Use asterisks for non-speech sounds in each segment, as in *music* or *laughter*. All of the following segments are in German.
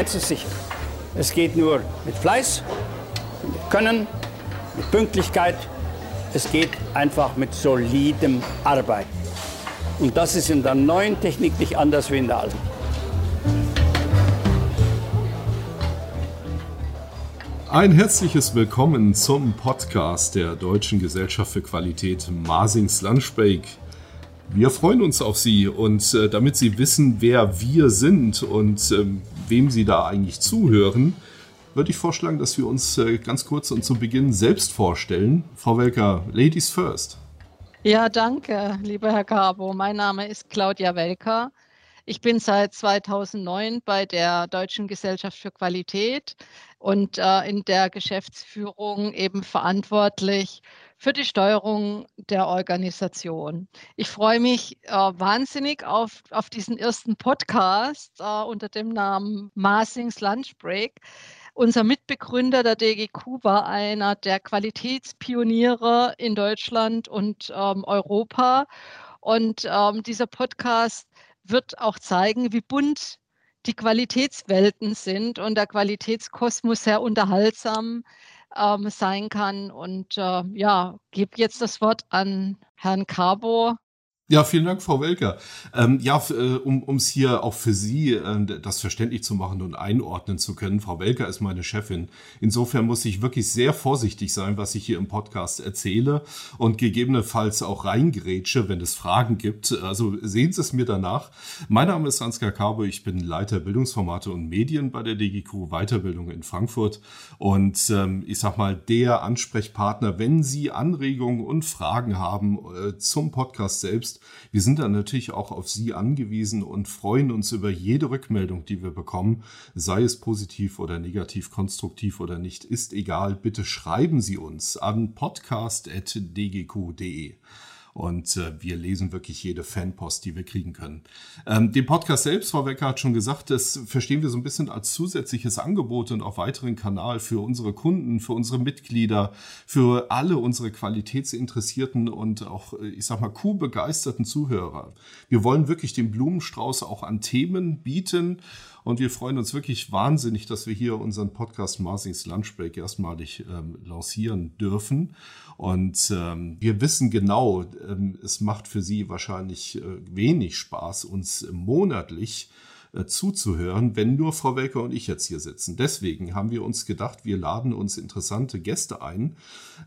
ist sicher. Es geht nur mit Fleiß, mit Können, mit Pünktlichkeit. Es geht einfach mit solidem Arbeiten. Und das ist in der neuen Technik nicht anders wie in der alten. Ein herzliches Willkommen zum Podcast der Deutschen Gesellschaft für Qualität Masings Lunchbreak. Wir freuen uns auf Sie und äh, damit Sie wissen, wer wir sind und ähm, wem Sie da eigentlich zuhören, würde ich vorschlagen, dass wir uns äh, ganz kurz und zu Beginn selbst vorstellen. Frau Welker, Ladies first. Ja, danke, lieber Herr Cabo. Mein Name ist Claudia Welker. Ich bin seit 2009 bei der Deutschen Gesellschaft für Qualität und äh, in der Geschäftsführung eben verantwortlich für die Steuerung der Organisation. Ich freue mich äh, wahnsinnig auf, auf diesen ersten Podcast äh, unter dem Namen Masings Lunch Break. Unser Mitbegründer der DGQ war einer der Qualitätspioniere in Deutschland und ähm, Europa. Und ähm, dieser Podcast wird auch zeigen, wie bunt die Qualitätswelten sind und der Qualitätskosmos sehr unterhaltsam ähm, sein kann. Und äh, ja, gebe jetzt das Wort an Herrn Cabo, ja, vielen Dank, Frau Welker. Ähm, ja, äh, um es hier auch für Sie äh, das verständlich zu machen und einordnen zu können. Frau Welker ist meine Chefin. Insofern muss ich wirklich sehr vorsichtig sein, was ich hier im Podcast erzähle und gegebenenfalls auch reingrätsche, wenn es Fragen gibt. Also sehen Sie es mir danach. Mein Name ist Ansgar Carbo. Ich bin Leiter Bildungsformate und Medien bei der DGQ Weiterbildung in Frankfurt. Und ähm, ich sag mal, der Ansprechpartner, wenn Sie Anregungen und Fragen haben äh, zum Podcast selbst, wir sind dann natürlich auch auf Sie angewiesen und freuen uns über jede Rückmeldung, die wir bekommen, sei es positiv oder negativ, konstruktiv oder nicht, ist egal. Bitte schreiben Sie uns an podcast.dgq.de. Und äh, wir lesen wirklich jede Fanpost, die wir kriegen können. Ähm, den Podcast selbst, Frau Wecker hat schon gesagt, das verstehen wir so ein bisschen als zusätzliches Angebot und auch weiteren Kanal für unsere Kunden, für unsere Mitglieder, für alle unsere qualitätsinteressierten und auch, äh, ich sag mal, kuhbegeisterten Zuhörer. Wir wollen wirklich den Blumenstrauß auch an Themen bieten und wir freuen uns wirklich wahnsinnig, dass wir hier unseren Podcast Marsings Lunchbreak erstmalig ähm, lancieren dürfen. Und ähm, wir wissen genau, ähm, es macht für Sie wahrscheinlich äh, wenig Spaß, uns monatlich äh, zuzuhören, wenn nur Frau Welker und ich jetzt hier sitzen. Deswegen haben wir uns gedacht, wir laden uns interessante Gäste ein,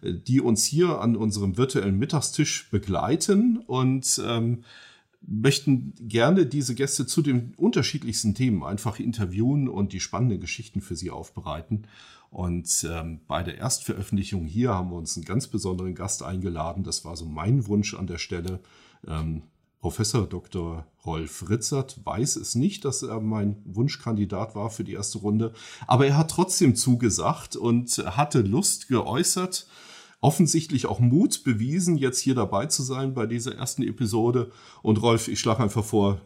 äh, die uns hier an unserem virtuellen Mittagstisch begleiten und ähm, möchten gerne diese Gäste zu den unterschiedlichsten Themen einfach interviewen und die spannenden Geschichten für sie aufbereiten. Und ähm, bei der Erstveröffentlichung hier haben wir uns einen ganz besonderen Gast eingeladen. Das war so mein Wunsch an der Stelle. Ähm, Professor Dr. Rolf Ritzert weiß es nicht, dass er mein Wunschkandidat war für die erste Runde, aber er hat trotzdem zugesagt und hatte Lust geäußert, offensichtlich auch Mut bewiesen, jetzt hier dabei zu sein bei dieser ersten Episode. Und Rolf, ich schlage einfach vor,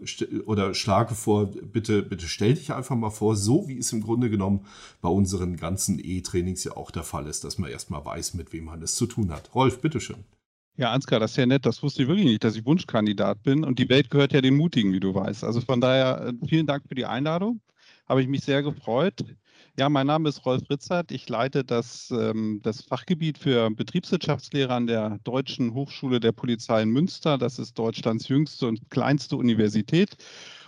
oder schlage vor, bitte, bitte stell dich einfach mal vor, so wie es im Grunde genommen bei unseren ganzen E-Trainings ja auch der Fall ist, dass man erstmal weiß, mit wem man es zu tun hat. Rolf, bitteschön. Ja, Ansgar, das ist ja nett. Das wusste ich wirklich nicht, dass ich Wunschkandidat bin. Und die Welt gehört ja den Mutigen, wie du weißt. Also von daher äh, vielen Dank für die Einladung. Habe ich mich sehr gefreut. Ja, mein Name ist Rolf Ritzert. Ich leite das, ähm, das Fachgebiet für Betriebswirtschaftslehre an der Deutschen Hochschule der Polizei in Münster. Das ist Deutschlands jüngste und kleinste Universität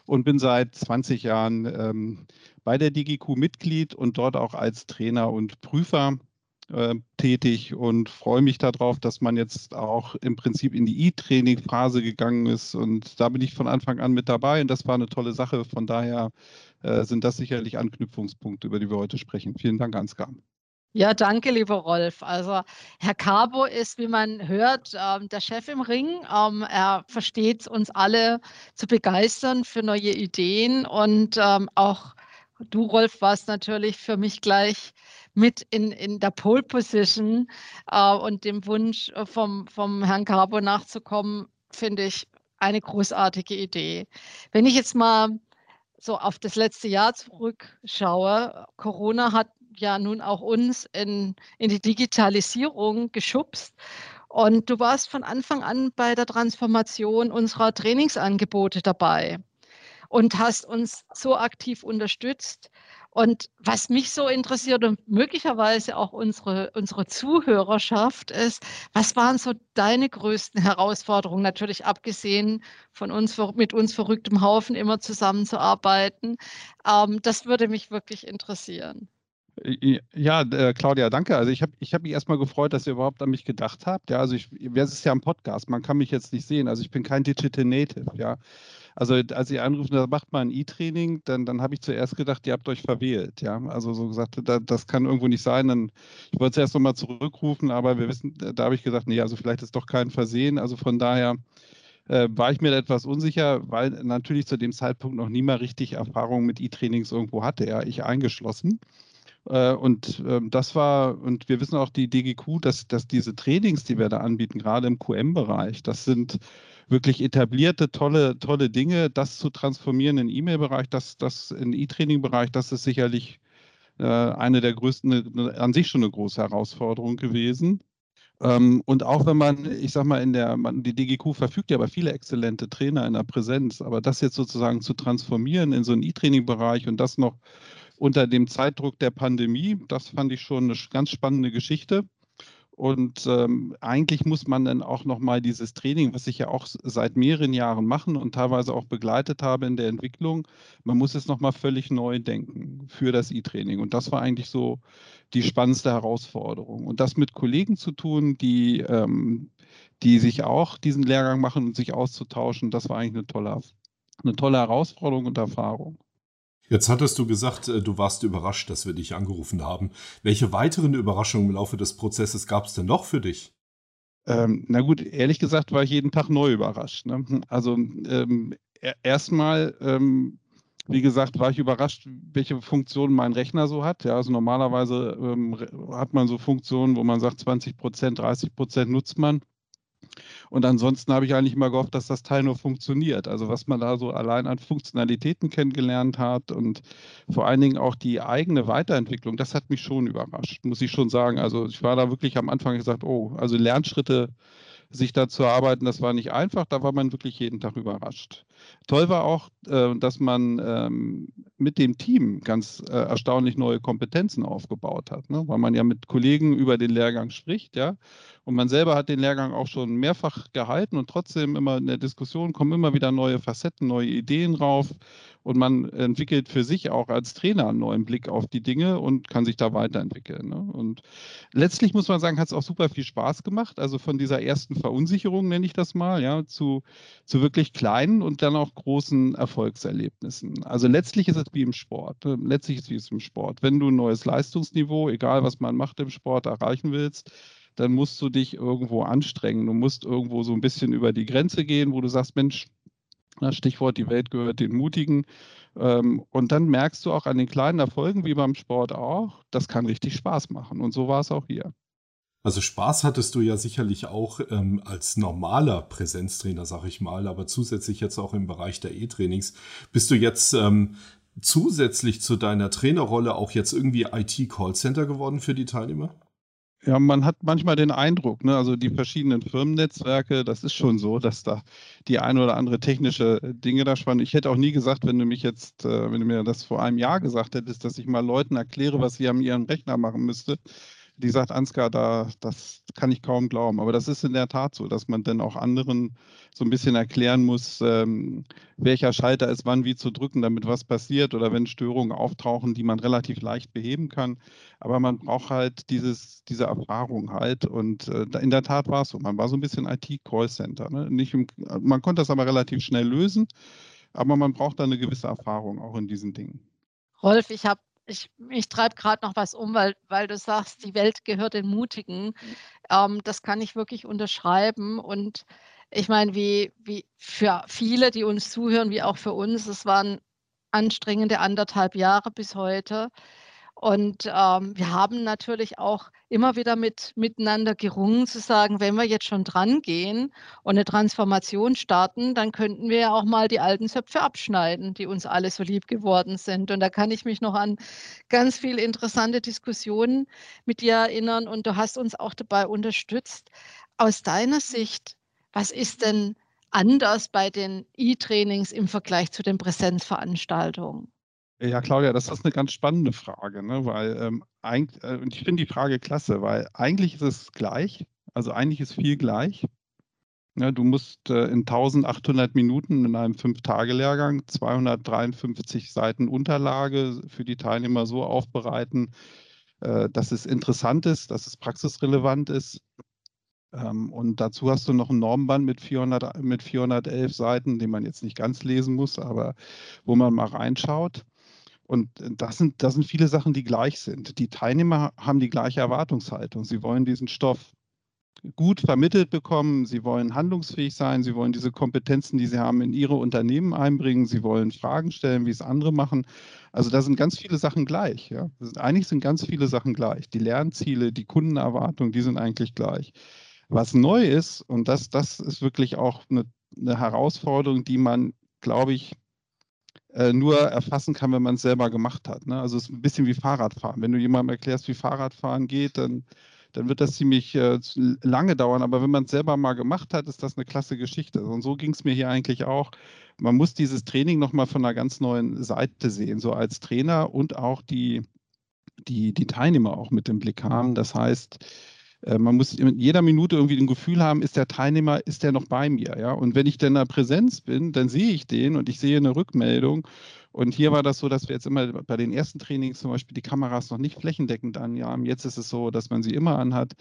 und bin seit 20 Jahren ähm, bei der DGQ Mitglied und dort auch als Trainer und Prüfer äh, tätig und freue mich darauf, dass man jetzt auch im Prinzip in die E-Training-Phase gegangen ist. Und da bin ich von Anfang an mit dabei und das war eine tolle Sache. Von daher sind das sicherlich Anknüpfungspunkte, über die wir heute sprechen. Vielen Dank, Ansgar. Ja, danke, lieber Rolf. Also Herr Cabo ist, wie man hört, ähm, der Chef im Ring. Ähm, er versteht uns alle zu begeistern für neue Ideen und ähm, auch du, Rolf, warst natürlich für mich gleich mit in, in der Pole Position äh, und dem Wunsch äh, vom, vom Herrn Cabo nachzukommen, finde ich eine großartige Idee. Wenn ich jetzt mal so auf das letzte Jahr zurückschaue, Corona hat ja nun auch uns in, in die Digitalisierung geschubst. Und du warst von Anfang an bei der Transformation unserer Trainingsangebote dabei und hast uns so aktiv unterstützt. Und was mich so interessiert und möglicherweise auch unsere, unsere Zuhörerschaft ist, was waren so deine größten Herausforderungen? Natürlich abgesehen von uns, mit uns verrücktem Haufen immer zusammenzuarbeiten. Ähm, das würde mich wirklich interessieren. Ja, äh, Claudia, danke. Also ich habe ich hab mich erstmal gefreut, dass ihr überhaupt an mich gedacht habt. Ja, also ich, es ist ja ein Podcast, man kann mich jetzt nicht sehen. Also ich bin kein Digital Native, ja. Also als ihr anrufen, da macht man ein E-Training, dann, dann habe ich zuerst gedacht, ihr habt euch verwählt, ja. Also so gesagt, da, das kann irgendwo nicht sein. Dann, ich wollte es erst nochmal zurückrufen, aber wir wissen, da habe ich gesagt, nee, also vielleicht ist doch kein Versehen. Also von daher äh, war ich mir etwas unsicher, weil natürlich zu dem Zeitpunkt noch niemand richtig Erfahrung mit E-Trainings irgendwo hatte, ja, ich eingeschlossen. Äh, und ähm, das war, und wir wissen auch die DGQ, dass, dass diese Trainings, die wir da anbieten, gerade im QM-Bereich, das sind wirklich etablierte, tolle, tolle Dinge. Das zu transformieren in E-Mail-Bereich, das, das in E-Training-Bereich, das ist sicherlich äh, eine der größten, an sich schon eine große Herausforderung gewesen. Ähm, und auch wenn man, ich sag mal, in der, man, die DGQ verfügt ja über viele exzellente Trainer in der Präsenz, aber das jetzt sozusagen zu transformieren in so einen E-Training-Bereich und das noch unter dem Zeitdruck der Pandemie. Das fand ich schon eine ganz spannende Geschichte. Und ähm, eigentlich muss man dann auch nochmal dieses Training, was ich ja auch seit mehreren Jahren machen und teilweise auch begleitet habe in der Entwicklung, man muss es nochmal völlig neu denken für das E-Training. Und das war eigentlich so die spannendste Herausforderung. Und das mit Kollegen zu tun, die, ähm, die sich auch diesen Lehrgang machen und sich auszutauschen, das war eigentlich eine tolle, eine tolle Herausforderung und Erfahrung. Jetzt hattest du gesagt, äh, du warst überrascht, dass wir dich angerufen haben. Welche weiteren Überraschungen im Laufe des Prozesses gab es denn noch für dich? Ähm, na gut, ehrlich gesagt war ich jeden Tag neu überrascht. Ne? Also ähm, erstmal, ähm, wie gesagt, war ich überrascht, welche Funktionen mein Rechner so hat. Ja, also normalerweise ähm, hat man so Funktionen, wo man sagt, 20 Prozent, 30 Prozent nutzt man. Und ansonsten habe ich eigentlich immer gehofft, dass das Teil nur funktioniert. Also was man da so allein an Funktionalitäten kennengelernt hat und vor allen Dingen auch die eigene Weiterentwicklung, das hat mich schon überrascht, muss ich schon sagen. Also ich war da wirklich am Anfang gesagt, oh, also Lernschritte sich da zu arbeiten, das war nicht einfach, da war man wirklich jeden Tag überrascht. Toll war auch, äh, dass man ähm, mit dem Team ganz äh, erstaunlich neue Kompetenzen aufgebaut hat, ne? weil man ja mit Kollegen über den Lehrgang spricht, ja. Und man selber hat den Lehrgang auch schon mehrfach gehalten und trotzdem immer in der Diskussion kommen immer wieder neue Facetten, neue Ideen rauf und man entwickelt für sich auch als Trainer einen neuen Blick auf die Dinge und kann sich da weiterentwickeln. Ne? Und letztlich muss man sagen, hat es auch super viel Spaß gemacht. Also von dieser ersten Verunsicherung nenne ich das mal, ja, zu, zu wirklich kleinen und dann auch großen Erfolgserlebnissen. Also letztlich ist es wie im Sport. Ne? Letztlich ist es wie es im Sport. Wenn du ein neues Leistungsniveau, egal was man macht im Sport, erreichen willst, dann musst du dich irgendwo anstrengen. Du musst irgendwo so ein bisschen über die Grenze gehen, wo du sagst, Mensch, Stichwort, die Welt gehört den Mutigen. Ähm, und dann merkst du auch an den kleinen Erfolgen, wie beim Sport auch, das kann richtig Spaß machen. Und so war es auch hier. Also Spaß hattest du ja sicherlich auch ähm, als normaler Präsenztrainer, sag ich mal, aber zusätzlich jetzt auch im Bereich der E-Trainings. Bist du jetzt ähm, zusätzlich zu deiner Trainerrolle auch jetzt irgendwie IT-Callcenter geworden für die Teilnehmer? Ja, man hat manchmal den Eindruck, ne, also die verschiedenen Firmennetzwerke, das ist schon so, dass da die ein oder andere technische Dinge da spannen. Ich hätte auch nie gesagt, wenn du mich jetzt, äh, wenn du mir das vor einem Jahr gesagt hättest, dass ich mal Leuten erkläre, was sie an ihrem Rechner machen müsste, die sagt, Ansgar, da, das kann ich kaum glauben. Aber das ist in der Tat so, dass man dann auch anderen so ein bisschen erklären muss, ähm, welcher Schalter ist wann wie zu drücken, damit was passiert oder wenn Störungen auftauchen, die man relativ leicht beheben kann. Aber man braucht halt dieses, diese Erfahrung halt. Und äh, in der Tat war es so. Man war so ein bisschen IT-Callcenter. Ne? man konnte das aber relativ schnell lösen, aber man braucht da eine gewisse Erfahrung auch in diesen Dingen. Rolf, ich habe ich, ich treibe gerade noch was um, weil, weil du sagst, die Welt gehört den Mutigen. Mhm. Ähm, das kann ich wirklich unterschreiben. Und ich meine, wie, wie für viele, die uns zuhören, wie auch für uns, es waren anstrengende anderthalb Jahre bis heute. Und ähm, wir haben natürlich auch immer wieder mit, miteinander gerungen zu sagen, wenn wir jetzt schon dran gehen und eine Transformation starten, dann könnten wir ja auch mal die alten Zöpfe abschneiden, die uns alle so lieb geworden sind. Und da kann ich mich noch an ganz viele interessante Diskussionen mit dir erinnern und du hast uns auch dabei unterstützt. Aus deiner Sicht, was ist denn anders bei den E-Trainings im Vergleich zu den Präsenzveranstaltungen? Ja, Claudia, das ist eine ganz spannende Frage, ne? weil ähm, eigentlich, äh, ich finde die Frage klasse, weil eigentlich ist es gleich, also eigentlich ist viel gleich. Ja, du musst äh, in 1800 Minuten in einem Fünf-Tage-Lehrgang 253 Seiten Unterlage für die Teilnehmer so aufbereiten, äh, dass es interessant ist, dass es praxisrelevant ist. Ähm, und dazu hast du noch ein Normband mit, 400, mit 411 Seiten, den man jetzt nicht ganz lesen muss, aber wo man mal reinschaut. Und das sind, das sind viele Sachen, die gleich sind. Die Teilnehmer haben die gleiche Erwartungshaltung. Sie wollen diesen Stoff gut vermittelt bekommen, sie wollen handlungsfähig sein, sie wollen diese Kompetenzen, die sie haben, in ihre Unternehmen einbringen, sie wollen Fragen stellen, wie es andere machen. Also da sind ganz viele Sachen gleich. Ja. Eigentlich sind ganz viele Sachen gleich. Die Lernziele, die Kundenerwartungen, die sind eigentlich gleich. Was neu ist, und das, das ist wirklich auch eine, eine Herausforderung, die man, glaube ich, äh, nur erfassen kann, wenn man es selber gemacht hat. Ne? Also es ist ein bisschen wie Fahrradfahren. Wenn du jemandem erklärst, wie Fahrradfahren geht, dann dann wird das ziemlich äh, lange dauern. Aber wenn man es selber mal gemacht hat, ist das eine klasse Geschichte. Und so ging es mir hier eigentlich auch. Man muss dieses Training nochmal von einer ganz neuen Seite sehen, so als Trainer und auch die, die, die Teilnehmer auch mit dem Blick haben. Das heißt, äh, man muss in jeder Minute irgendwie ein Gefühl haben, ist der Teilnehmer, ist der noch bei mir? Ja? Und wenn ich in der Präsenz bin, dann sehe ich den und ich sehe eine Rückmeldung und hier war das so, dass wir jetzt immer bei den ersten Trainings zum Beispiel die Kameras noch nicht flächendeckend an haben. Jetzt ist es so, dass man sie immer anhat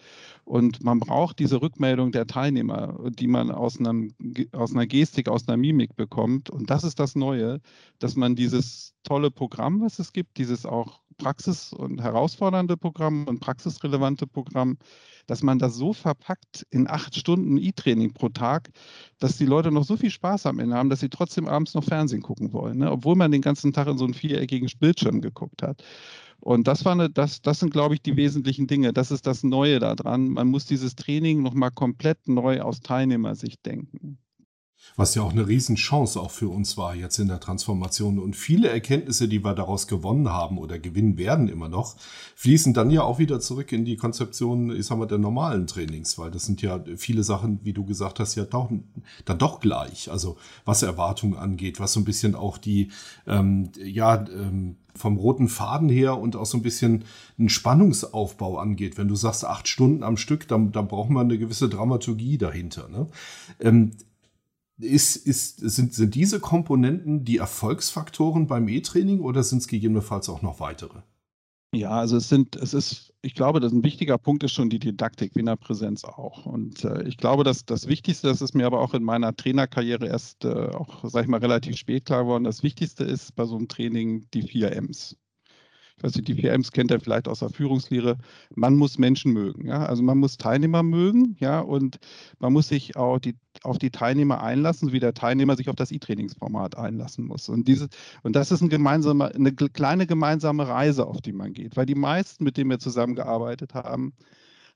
und man braucht diese Rückmeldung der Teilnehmer, die man aus, einem, aus einer Gestik, aus einer Mimik bekommt. Und das ist das Neue, dass man dieses tolle Programm, was es gibt, dieses auch praxis- und herausfordernde Programm und praxisrelevante Programm, dass man das so verpackt in acht Stunden E-Training pro Tag, dass die Leute noch so viel Spaß am Ende haben, dass sie trotzdem abends noch Fernsehen gucken wollen, ne? obwohl man den ganzen Tag in so einen viereckigen Bildschirm geguckt hat. Und das, war eine, das, das sind, glaube ich, die wesentlichen Dinge. Das ist das Neue daran. Man muss dieses Training nochmal komplett neu aus Teilnehmersicht denken was ja auch eine Riesenchance auch für uns war jetzt in der Transformation. Und viele Erkenntnisse, die wir daraus gewonnen haben oder gewinnen werden immer noch, fließen dann ja auch wieder zurück in die Konzeption, ich sag mal, der normalen Trainings, weil das sind ja viele Sachen, wie du gesagt hast, ja doch, dann doch gleich. Also was Erwartungen angeht, was so ein bisschen auch die, ähm, ja, ähm, vom roten Faden her und auch so ein bisschen einen Spannungsaufbau angeht. Wenn du sagst acht Stunden am Stück, dann, dann braucht man eine gewisse Dramaturgie dahinter. Ne? Ähm, ist, ist, sind, sind diese Komponenten die Erfolgsfaktoren beim E-Training oder sind es gegebenenfalls auch noch weitere? Ja, also es sind, es ist, ich glaube, dass ein wichtiger Punkt ist schon die Didaktik, wie in der Präsenz auch. Und äh, ich glaube, dass das Wichtigste, das ist mir aber auch in meiner Trainerkarriere erst äh, auch, sag ich mal, relativ spät klar geworden, das Wichtigste ist bei so einem Training die vier M's ich weiß nicht, die PMs kennt ihr vielleicht aus der Führungslehre, man muss Menschen mögen. Ja? Also man muss Teilnehmer mögen, ja, und man muss sich auch die, auf die Teilnehmer einlassen, wie der Teilnehmer sich auf das E-Trainingsformat einlassen muss. Und, diese, und das ist ein gemeinsame, eine kleine gemeinsame Reise, auf die man geht, weil die meisten, mit denen wir zusammengearbeitet haben,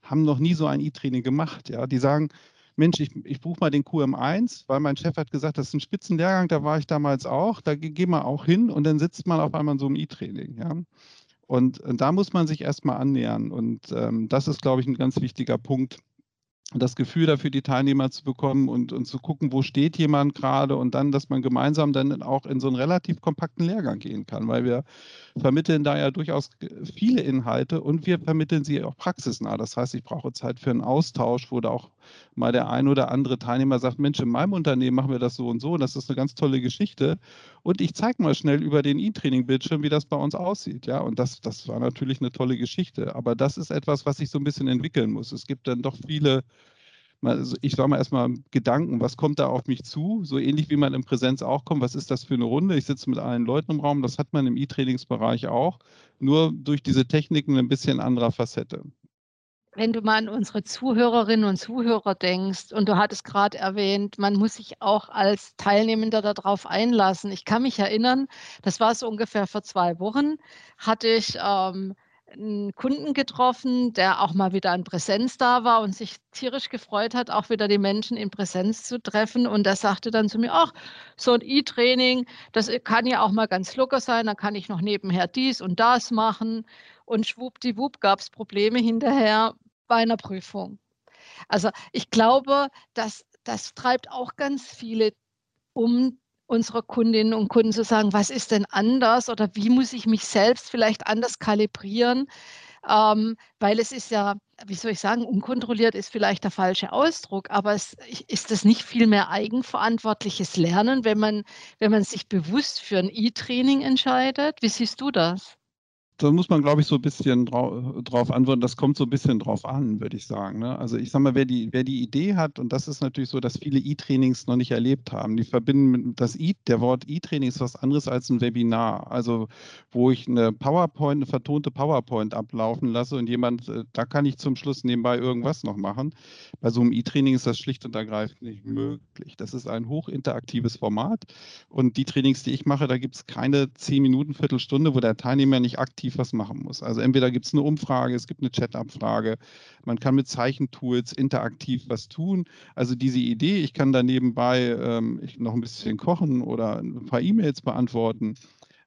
haben noch nie so ein E-Training gemacht. Ja? Die sagen, Mensch, ich, ich buche mal den QM1, weil mein Chef hat gesagt, das ist ein Spitzenlehrgang, da war ich damals auch, da gehen wir auch hin und dann sitzt man auf einmal in so einem E-Training. Ja? Und, und, da muss man sich erstmal annähern. Und ähm, das ist, glaube ich, ein ganz wichtiger Punkt, das Gefühl dafür, die Teilnehmer zu bekommen und, und zu gucken, wo steht jemand gerade und dann, dass man gemeinsam dann auch in so einen relativ kompakten Lehrgang gehen kann, weil wir vermitteln da ja durchaus viele Inhalte und wir vermitteln sie auch praxisnah. Das heißt, ich brauche Zeit für einen Austausch, wo da auch mal der ein oder andere Teilnehmer sagt, Mensch, in meinem Unternehmen machen wir das so und so und das ist eine ganz tolle Geschichte. Und ich zeige mal schnell über den E-Training-Bildschirm, wie das bei uns aussieht. Ja, und das, das war natürlich eine tolle Geschichte. Aber das ist etwas, was sich so ein bisschen entwickeln muss. Es gibt dann doch viele also ich sage mal erstmal Gedanken, was kommt da auf mich zu? So ähnlich wie man in Präsenz auch kommt, was ist das für eine Runde? Ich sitze mit allen Leuten im Raum, das hat man im E-Trainingsbereich auch, nur durch diese Techniken ein bisschen anderer Facette. Wenn du mal an unsere Zuhörerinnen und Zuhörer denkst, und du hattest gerade erwähnt, man muss sich auch als Teilnehmender darauf einlassen. Ich kann mich erinnern, das war so ungefähr vor zwei Wochen, hatte ich ähm, einen Kunden getroffen, der auch mal wieder in Präsenz da war und sich tierisch gefreut hat, auch wieder die Menschen in Präsenz zu treffen. Und der sagte dann zu mir, ach, so ein E-Training, das kann ja auch mal ganz locker sein, da kann ich noch nebenher dies und das machen. Und schwuppdiwupp gab es Probleme hinterher bei einer Prüfung. Also ich glaube, dass das treibt auch ganz viele um, unserer Kundinnen und Kunden zu sagen, was ist denn anders oder wie muss ich mich selbst vielleicht anders kalibrieren, ähm, weil es ist ja, wie soll ich sagen, unkontrolliert ist vielleicht der falsche Ausdruck, aber es, ist das nicht viel mehr eigenverantwortliches Lernen, wenn man, wenn man sich bewusst für ein E-Training entscheidet? Wie siehst du das? Da muss man, glaube ich, so ein bisschen drau drauf antworten. Das kommt so ein bisschen drauf an, würde ich sagen. Ne? Also ich sage mal, wer die, wer die Idee hat, und das ist natürlich so, dass viele E-Trainings noch nicht erlebt haben, die verbinden das E, der Wort E-Training ist was anderes als ein Webinar. Also wo ich eine PowerPoint, eine vertonte PowerPoint ablaufen lasse und jemand, äh, da kann ich zum Schluss nebenbei irgendwas noch machen. Bei so einem E-Training ist das schlicht und ergreifend nicht möglich. Das ist ein hochinteraktives Format und die Trainings, die ich mache, da gibt es keine zehn Minuten, Viertelstunde, wo der Teilnehmer nicht aktiv aktiv was machen muss. Also entweder gibt es eine Umfrage, es gibt eine Chat-Abfrage, man kann mit Zeichentools interaktiv was tun. Also diese Idee, ich kann da nebenbei ähm, noch ein bisschen kochen oder ein paar E-Mails beantworten,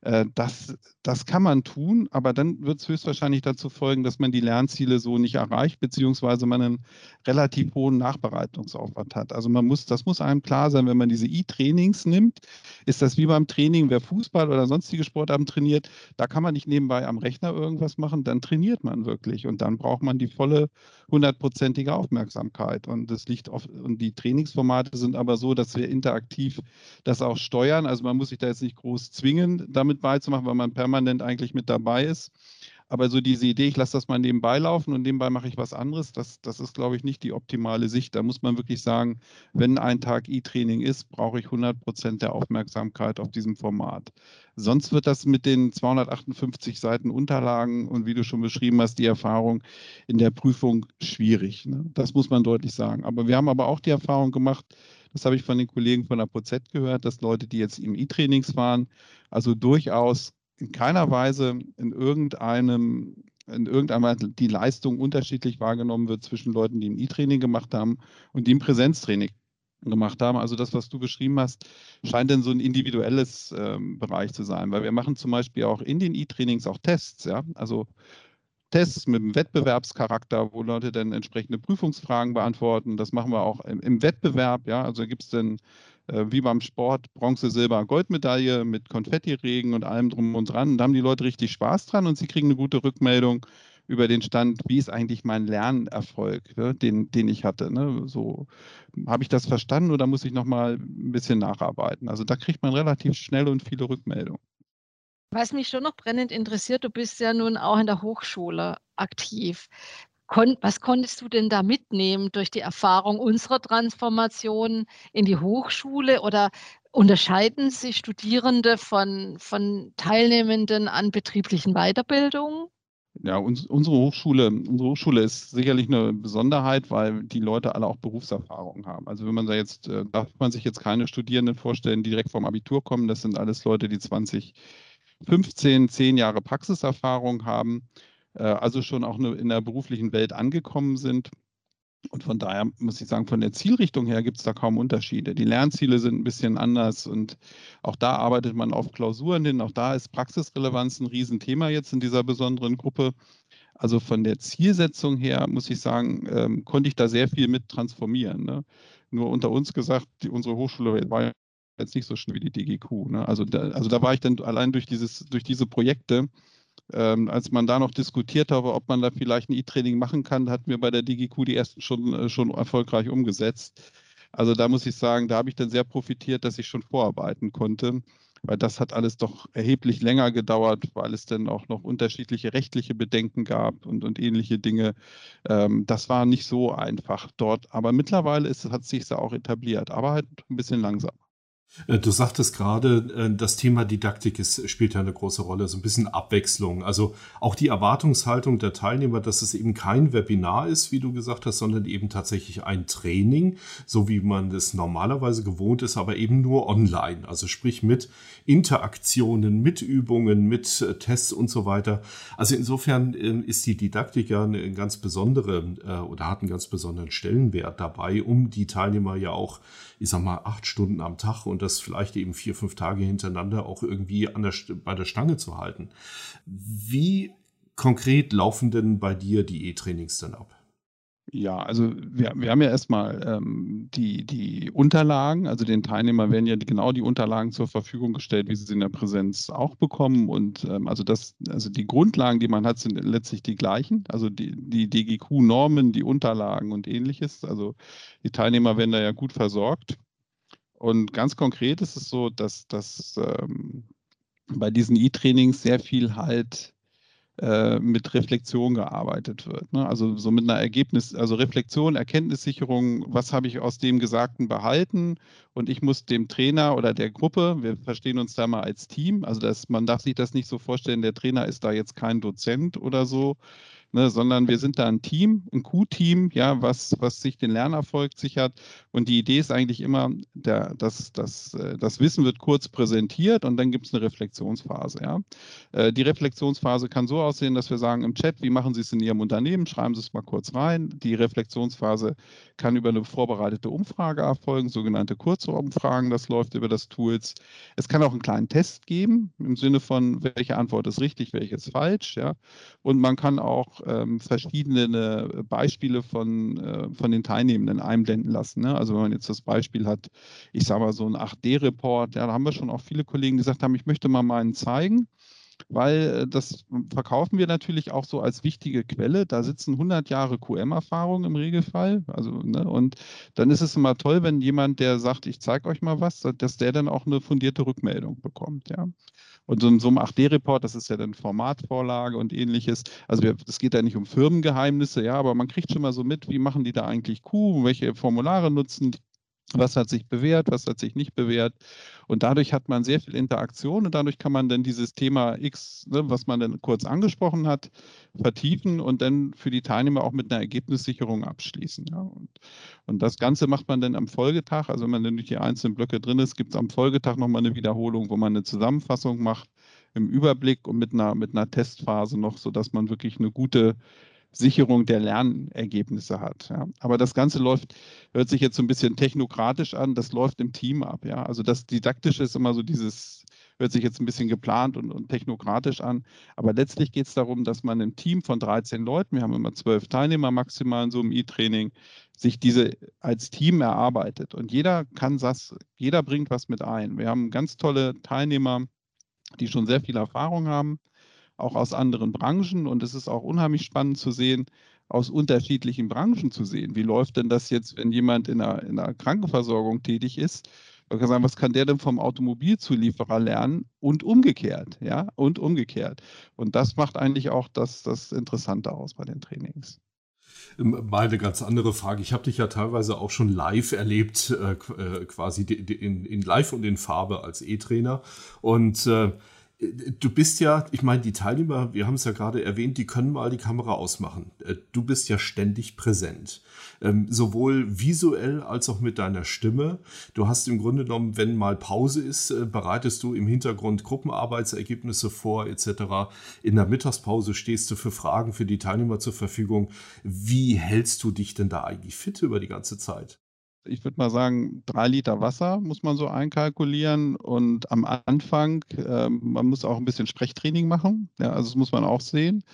das, das kann man tun, aber dann wird es höchstwahrscheinlich dazu folgen, dass man die Lernziele so nicht erreicht, beziehungsweise man einen relativ hohen Nachbereitungsaufwand hat. Also man muss, das muss einem klar sein, wenn man diese E-Trainings nimmt, ist das wie beim Training, wer Fußball oder sonstige Sportarten trainiert, da kann man nicht nebenbei am Rechner irgendwas machen, dann trainiert man wirklich und dann braucht man die volle hundertprozentige Aufmerksamkeit. Und das liegt auf, und die Trainingsformate sind aber so, dass wir interaktiv das auch steuern. Also man muss sich da jetzt nicht groß zwingen, damit beizumachen, weil man permanent eigentlich mit dabei ist. Aber so diese Idee, ich lasse das mal nebenbei laufen und nebenbei mache ich was anderes, das, das ist, glaube ich, nicht die optimale Sicht. Da muss man wirklich sagen, wenn ein Tag E-Training ist, brauche ich 100 Prozent der Aufmerksamkeit auf diesem Format. Sonst wird das mit den 258 Seiten Unterlagen und wie du schon beschrieben hast, die Erfahrung in der Prüfung schwierig. Ne? Das muss man deutlich sagen. Aber wir haben aber auch die Erfahrung gemacht, das habe ich von den Kollegen von der POZ gehört, dass Leute, die jetzt im E-Trainings waren, also durchaus in keiner Weise in irgendeinem in irgendeiner die Leistung unterschiedlich wahrgenommen wird zwischen Leuten, die ein E-Training gemacht haben und die ein Präsenztraining gemacht haben. Also das, was du beschrieben hast, scheint dann so ein individuelles ähm, Bereich zu sein, weil wir machen zum Beispiel auch in den E-Trainings auch Tests, ja, also Tests mit einem Wettbewerbscharakter, wo Leute dann entsprechende Prüfungsfragen beantworten. Das machen wir auch im, im Wettbewerb, ja, also gibt es dann äh, wie beim Sport Bronze, Silber, Goldmedaille mit Konfettiregen und allem drum und dran. Da haben die Leute richtig Spaß dran und sie kriegen eine gute Rückmeldung über den Stand, wie ist eigentlich mein Lernerfolg, ne, den, den ich hatte. Ne? So habe ich das verstanden oder muss ich noch mal ein bisschen nacharbeiten? Also da kriegt man relativ schnell und viele Rückmeldungen. Was mich schon noch brennend interessiert, du bist ja nun auch in der Hochschule aktiv. Kon was konntest du denn da mitnehmen durch die Erfahrung unserer Transformation in die Hochschule oder unterscheiden sich Studierende von, von Teilnehmenden an betrieblichen Weiterbildungen? Ja, uns, unsere Hochschule, unsere Hochschule ist sicherlich eine Besonderheit, weil die Leute alle auch Berufserfahrung haben. Also wenn man da jetzt, äh, darf man sich jetzt keine Studierenden vorstellen, die direkt vom Abitur kommen. Das sind alles Leute, die 20, 15, 10 Jahre Praxiserfahrung haben äh, also schon auch in der beruflichen Welt angekommen sind. Und von daher muss ich sagen, von der Zielrichtung her gibt es da kaum Unterschiede. Die Lernziele sind ein bisschen anders und auch da arbeitet man auf Klausuren hin. Auch da ist Praxisrelevanz ein Riesenthema jetzt in dieser besonderen Gruppe. Also von der Zielsetzung her muss ich sagen, ähm, konnte ich da sehr viel mit transformieren. Ne? Nur unter uns gesagt, die, unsere Hochschule war jetzt nicht so schön wie die DGQ. Ne? Also, da, also da war ich dann allein durch, dieses, durch diese Projekte ähm, als man da noch diskutiert habe, ob man da vielleicht ein E-Training machen kann, hatten wir bei der DigiQ die ersten schon, äh, schon erfolgreich umgesetzt. Also da muss ich sagen, da habe ich dann sehr profitiert, dass ich schon vorarbeiten konnte, weil das hat alles doch erheblich länger gedauert, weil es dann auch noch unterschiedliche rechtliche Bedenken gab und, und ähnliche Dinge. Ähm, das war nicht so einfach dort, aber mittlerweile ist, hat sich auch etabliert, aber halt ein bisschen langsamer. Äh, du sagtest gerade, äh, das Thema Didaktik ist, spielt ja eine große Rolle, so ein bisschen Abwechslung. Also auch die Erwartungshaltung der Teilnehmer, dass es eben kein Webinar ist, wie du gesagt hast, sondern eben tatsächlich ein Training, so wie man es normalerweise gewohnt ist, aber eben nur online. Also sprich mit Interaktionen, mit Übungen, mit äh, Tests und so weiter. Also insofern ist die Didaktik ja eine ganz besondere oder hat einen ganz besonderen Stellenwert dabei, um die Teilnehmer ja auch, ich sag mal, acht Stunden am Tag und das vielleicht eben vier, fünf Tage hintereinander auch irgendwie an der, bei der Stange zu halten. Wie konkret laufen denn bei dir die E-Trainings dann ab? Ja, also wir, wir haben ja erstmal ähm, die, die Unterlagen, also den Teilnehmern werden ja genau die Unterlagen zur Verfügung gestellt, wie sie sie in der Präsenz auch bekommen. Und ähm, also das, also die Grundlagen, die man hat, sind letztlich die gleichen. Also die, die DGQ-Normen, die Unterlagen und ähnliches. Also die Teilnehmer werden da ja gut versorgt. Und ganz konkret ist es so, dass, dass ähm, bei diesen E-Trainings sehr viel halt äh, mit Reflexion gearbeitet wird. Ne? Also so mit einer Ergebnis, also Reflexion, Erkenntnissicherung, was habe ich aus dem Gesagten behalten und ich muss dem Trainer oder der Gruppe, wir verstehen uns da mal als Team, also das, man darf sich das nicht so vorstellen, der Trainer ist da jetzt kein Dozent oder so, ne, sondern wir sind da ein Team, ein Q-Team, ja, was, was sich den Lernerfolg sichert. Und die Idee ist eigentlich immer, der, das, das, äh, das Wissen wird kurz präsentiert und dann gibt es eine Reflexionsphase. Ja. Äh, die Reflexionsphase kann so aussehen, dass wir sagen im Chat, wie machen Sie es in Ihrem Unternehmen? Schreiben Sie es mal kurz rein. Die Reflexionsphase kann über eine vorbereitete Umfrage erfolgen, sogenannte kurze Umfragen. Das läuft über das Tools. Es kann auch einen kleinen Test geben im Sinne von, welche Antwort ist richtig, welche ist falsch. Ja. Und man kann auch ähm, verschiedene Beispiele von, äh, von den Teilnehmenden einblenden lassen. Ne? Also wenn man jetzt das Beispiel hat, ich sage mal so ein 8D-Report, ja, da haben wir schon auch viele Kollegen, gesagt haben, ich möchte mal meinen zeigen weil äh, das verkaufen wir natürlich auch so als wichtige Quelle. Da sitzen 100 Jahre QM-Erfahrung im Regelfall. Also, ne, und dann ist es immer toll, wenn jemand, der sagt, ich zeige euch mal was, dass der dann auch eine fundierte Rückmeldung bekommt. Ja. Und so, so ein 8D-Report, das ist ja dann Formatvorlage und ähnliches. Also es geht da nicht um Firmengeheimnisse, ja, aber man kriegt schon mal so mit, wie machen die da eigentlich Q, welche Formulare nutzen die was hat sich bewährt, was hat sich nicht bewährt. Und dadurch hat man sehr viel Interaktion und dadurch kann man dann dieses Thema X, ne, was man dann kurz angesprochen hat, vertiefen und dann für die Teilnehmer auch mit einer Ergebnissicherung abschließen. Ja. Und, und das Ganze macht man dann am Folgetag, also wenn man dann durch die einzelnen Blöcke drin ist, gibt es am Folgetag nochmal eine Wiederholung, wo man eine Zusammenfassung macht im Überblick und mit einer, mit einer Testphase noch, sodass man wirklich eine gute Sicherung der Lernergebnisse hat. Ja. Aber das Ganze läuft, hört sich jetzt so ein bisschen technokratisch an, das läuft im Team ab. Ja. Also das Didaktische ist immer so dieses, hört sich jetzt ein bisschen geplant und, und technokratisch an. Aber letztlich geht es darum, dass man im Team von 13 Leuten, wir haben immer zwölf Teilnehmer maximal in so einem E-Training, sich diese als Team erarbeitet. Und jeder kann das, jeder bringt was mit ein. Wir haben ganz tolle Teilnehmer, die schon sehr viel Erfahrung haben auch aus anderen Branchen. Und es ist auch unheimlich spannend zu sehen, aus unterschiedlichen Branchen zu sehen. Wie läuft denn das jetzt, wenn jemand in einer, in Krankenversorgung tätig ist? Man kann sagen, was kann der denn vom Automobilzulieferer lernen und umgekehrt, ja, und umgekehrt. Und das macht eigentlich auch das, das Interessante aus bei den Trainings. Ähm, mal eine ganz andere Frage. Ich habe dich ja teilweise auch schon live erlebt, äh, äh quasi in, in, live und in Farbe als E-Trainer. Und äh, Du bist ja, ich meine, die Teilnehmer, wir haben es ja gerade erwähnt, die können mal die Kamera ausmachen. Äh, du bist ja ständig präsent. Ähm, sowohl visuell als auch mit deiner Stimme. Du hast im Grunde genommen, wenn mal Pause ist, äh, bereitest du im Hintergrund Gruppenarbeitsergebnisse vor, etc. In der Mittagspause stehst du für Fragen für die Teilnehmer zur Verfügung. Wie hältst du dich denn da eigentlich fit über die ganze Zeit? Ich würde mal sagen, drei Liter Wasser muss man so einkalkulieren. Und am Anfang, äh, man muss auch ein bisschen Sprechtraining machen. Ja, also das muss man auch sehen.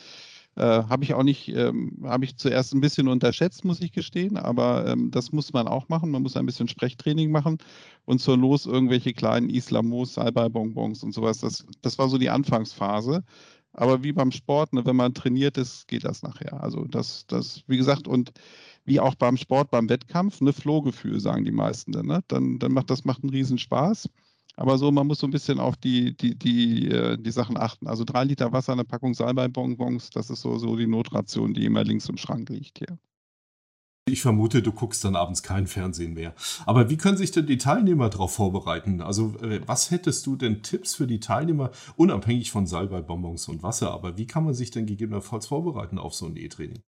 Äh, habe ich auch nicht, ähm, habe ich zuerst ein bisschen unterschätzt, muss ich gestehen, aber ähm, das muss man auch machen. Man muss ein bisschen Sprechtraining machen und zur Los irgendwelche kleinen Islamos, Salbei-Bonbons und sowas. Das, das war so die Anfangsphase. Aber wie beim Sport, ne, wenn man trainiert ist, geht das nachher. Also das, das, wie gesagt, und wie auch beim Sport, beim Wettkampf, ne Flohgefühl, sagen die meisten dann. Ne? Dann, dann macht das macht einen Riesenspaß. Aber so, man muss so ein bisschen auf die, die, die, äh, die Sachen achten. Also drei Liter Wasser, eine Packung Salbei-Bonbons, das ist so, so die Notration, die immer links im Schrank liegt hier. Ich vermute, du guckst dann abends kein Fernsehen mehr. Aber wie können sich denn die Teilnehmer darauf vorbereiten? Also, äh, was hättest du denn Tipps für die Teilnehmer, unabhängig von Salbei-Bonbons und Wasser? Aber wie kann man sich denn gegebenenfalls vorbereiten auf so ein E-Training?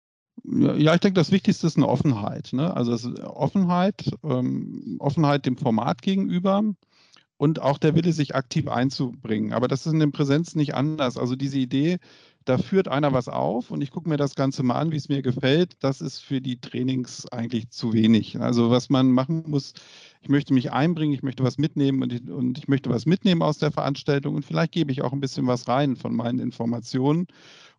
Ja, ich denke, das Wichtigste ist eine Offenheit. Ne? Also Offenheit, ähm, Offenheit dem Format gegenüber und auch der Wille, sich aktiv einzubringen. Aber das ist in der Präsenz nicht anders. Also diese Idee, da führt einer was auf und ich gucke mir das Ganze mal an, wie es mir gefällt, das ist für die Trainings eigentlich zu wenig. Also was man machen muss, ich möchte mich einbringen, ich möchte was mitnehmen und ich, und ich möchte was mitnehmen aus der Veranstaltung und vielleicht gebe ich auch ein bisschen was rein von meinen Informationen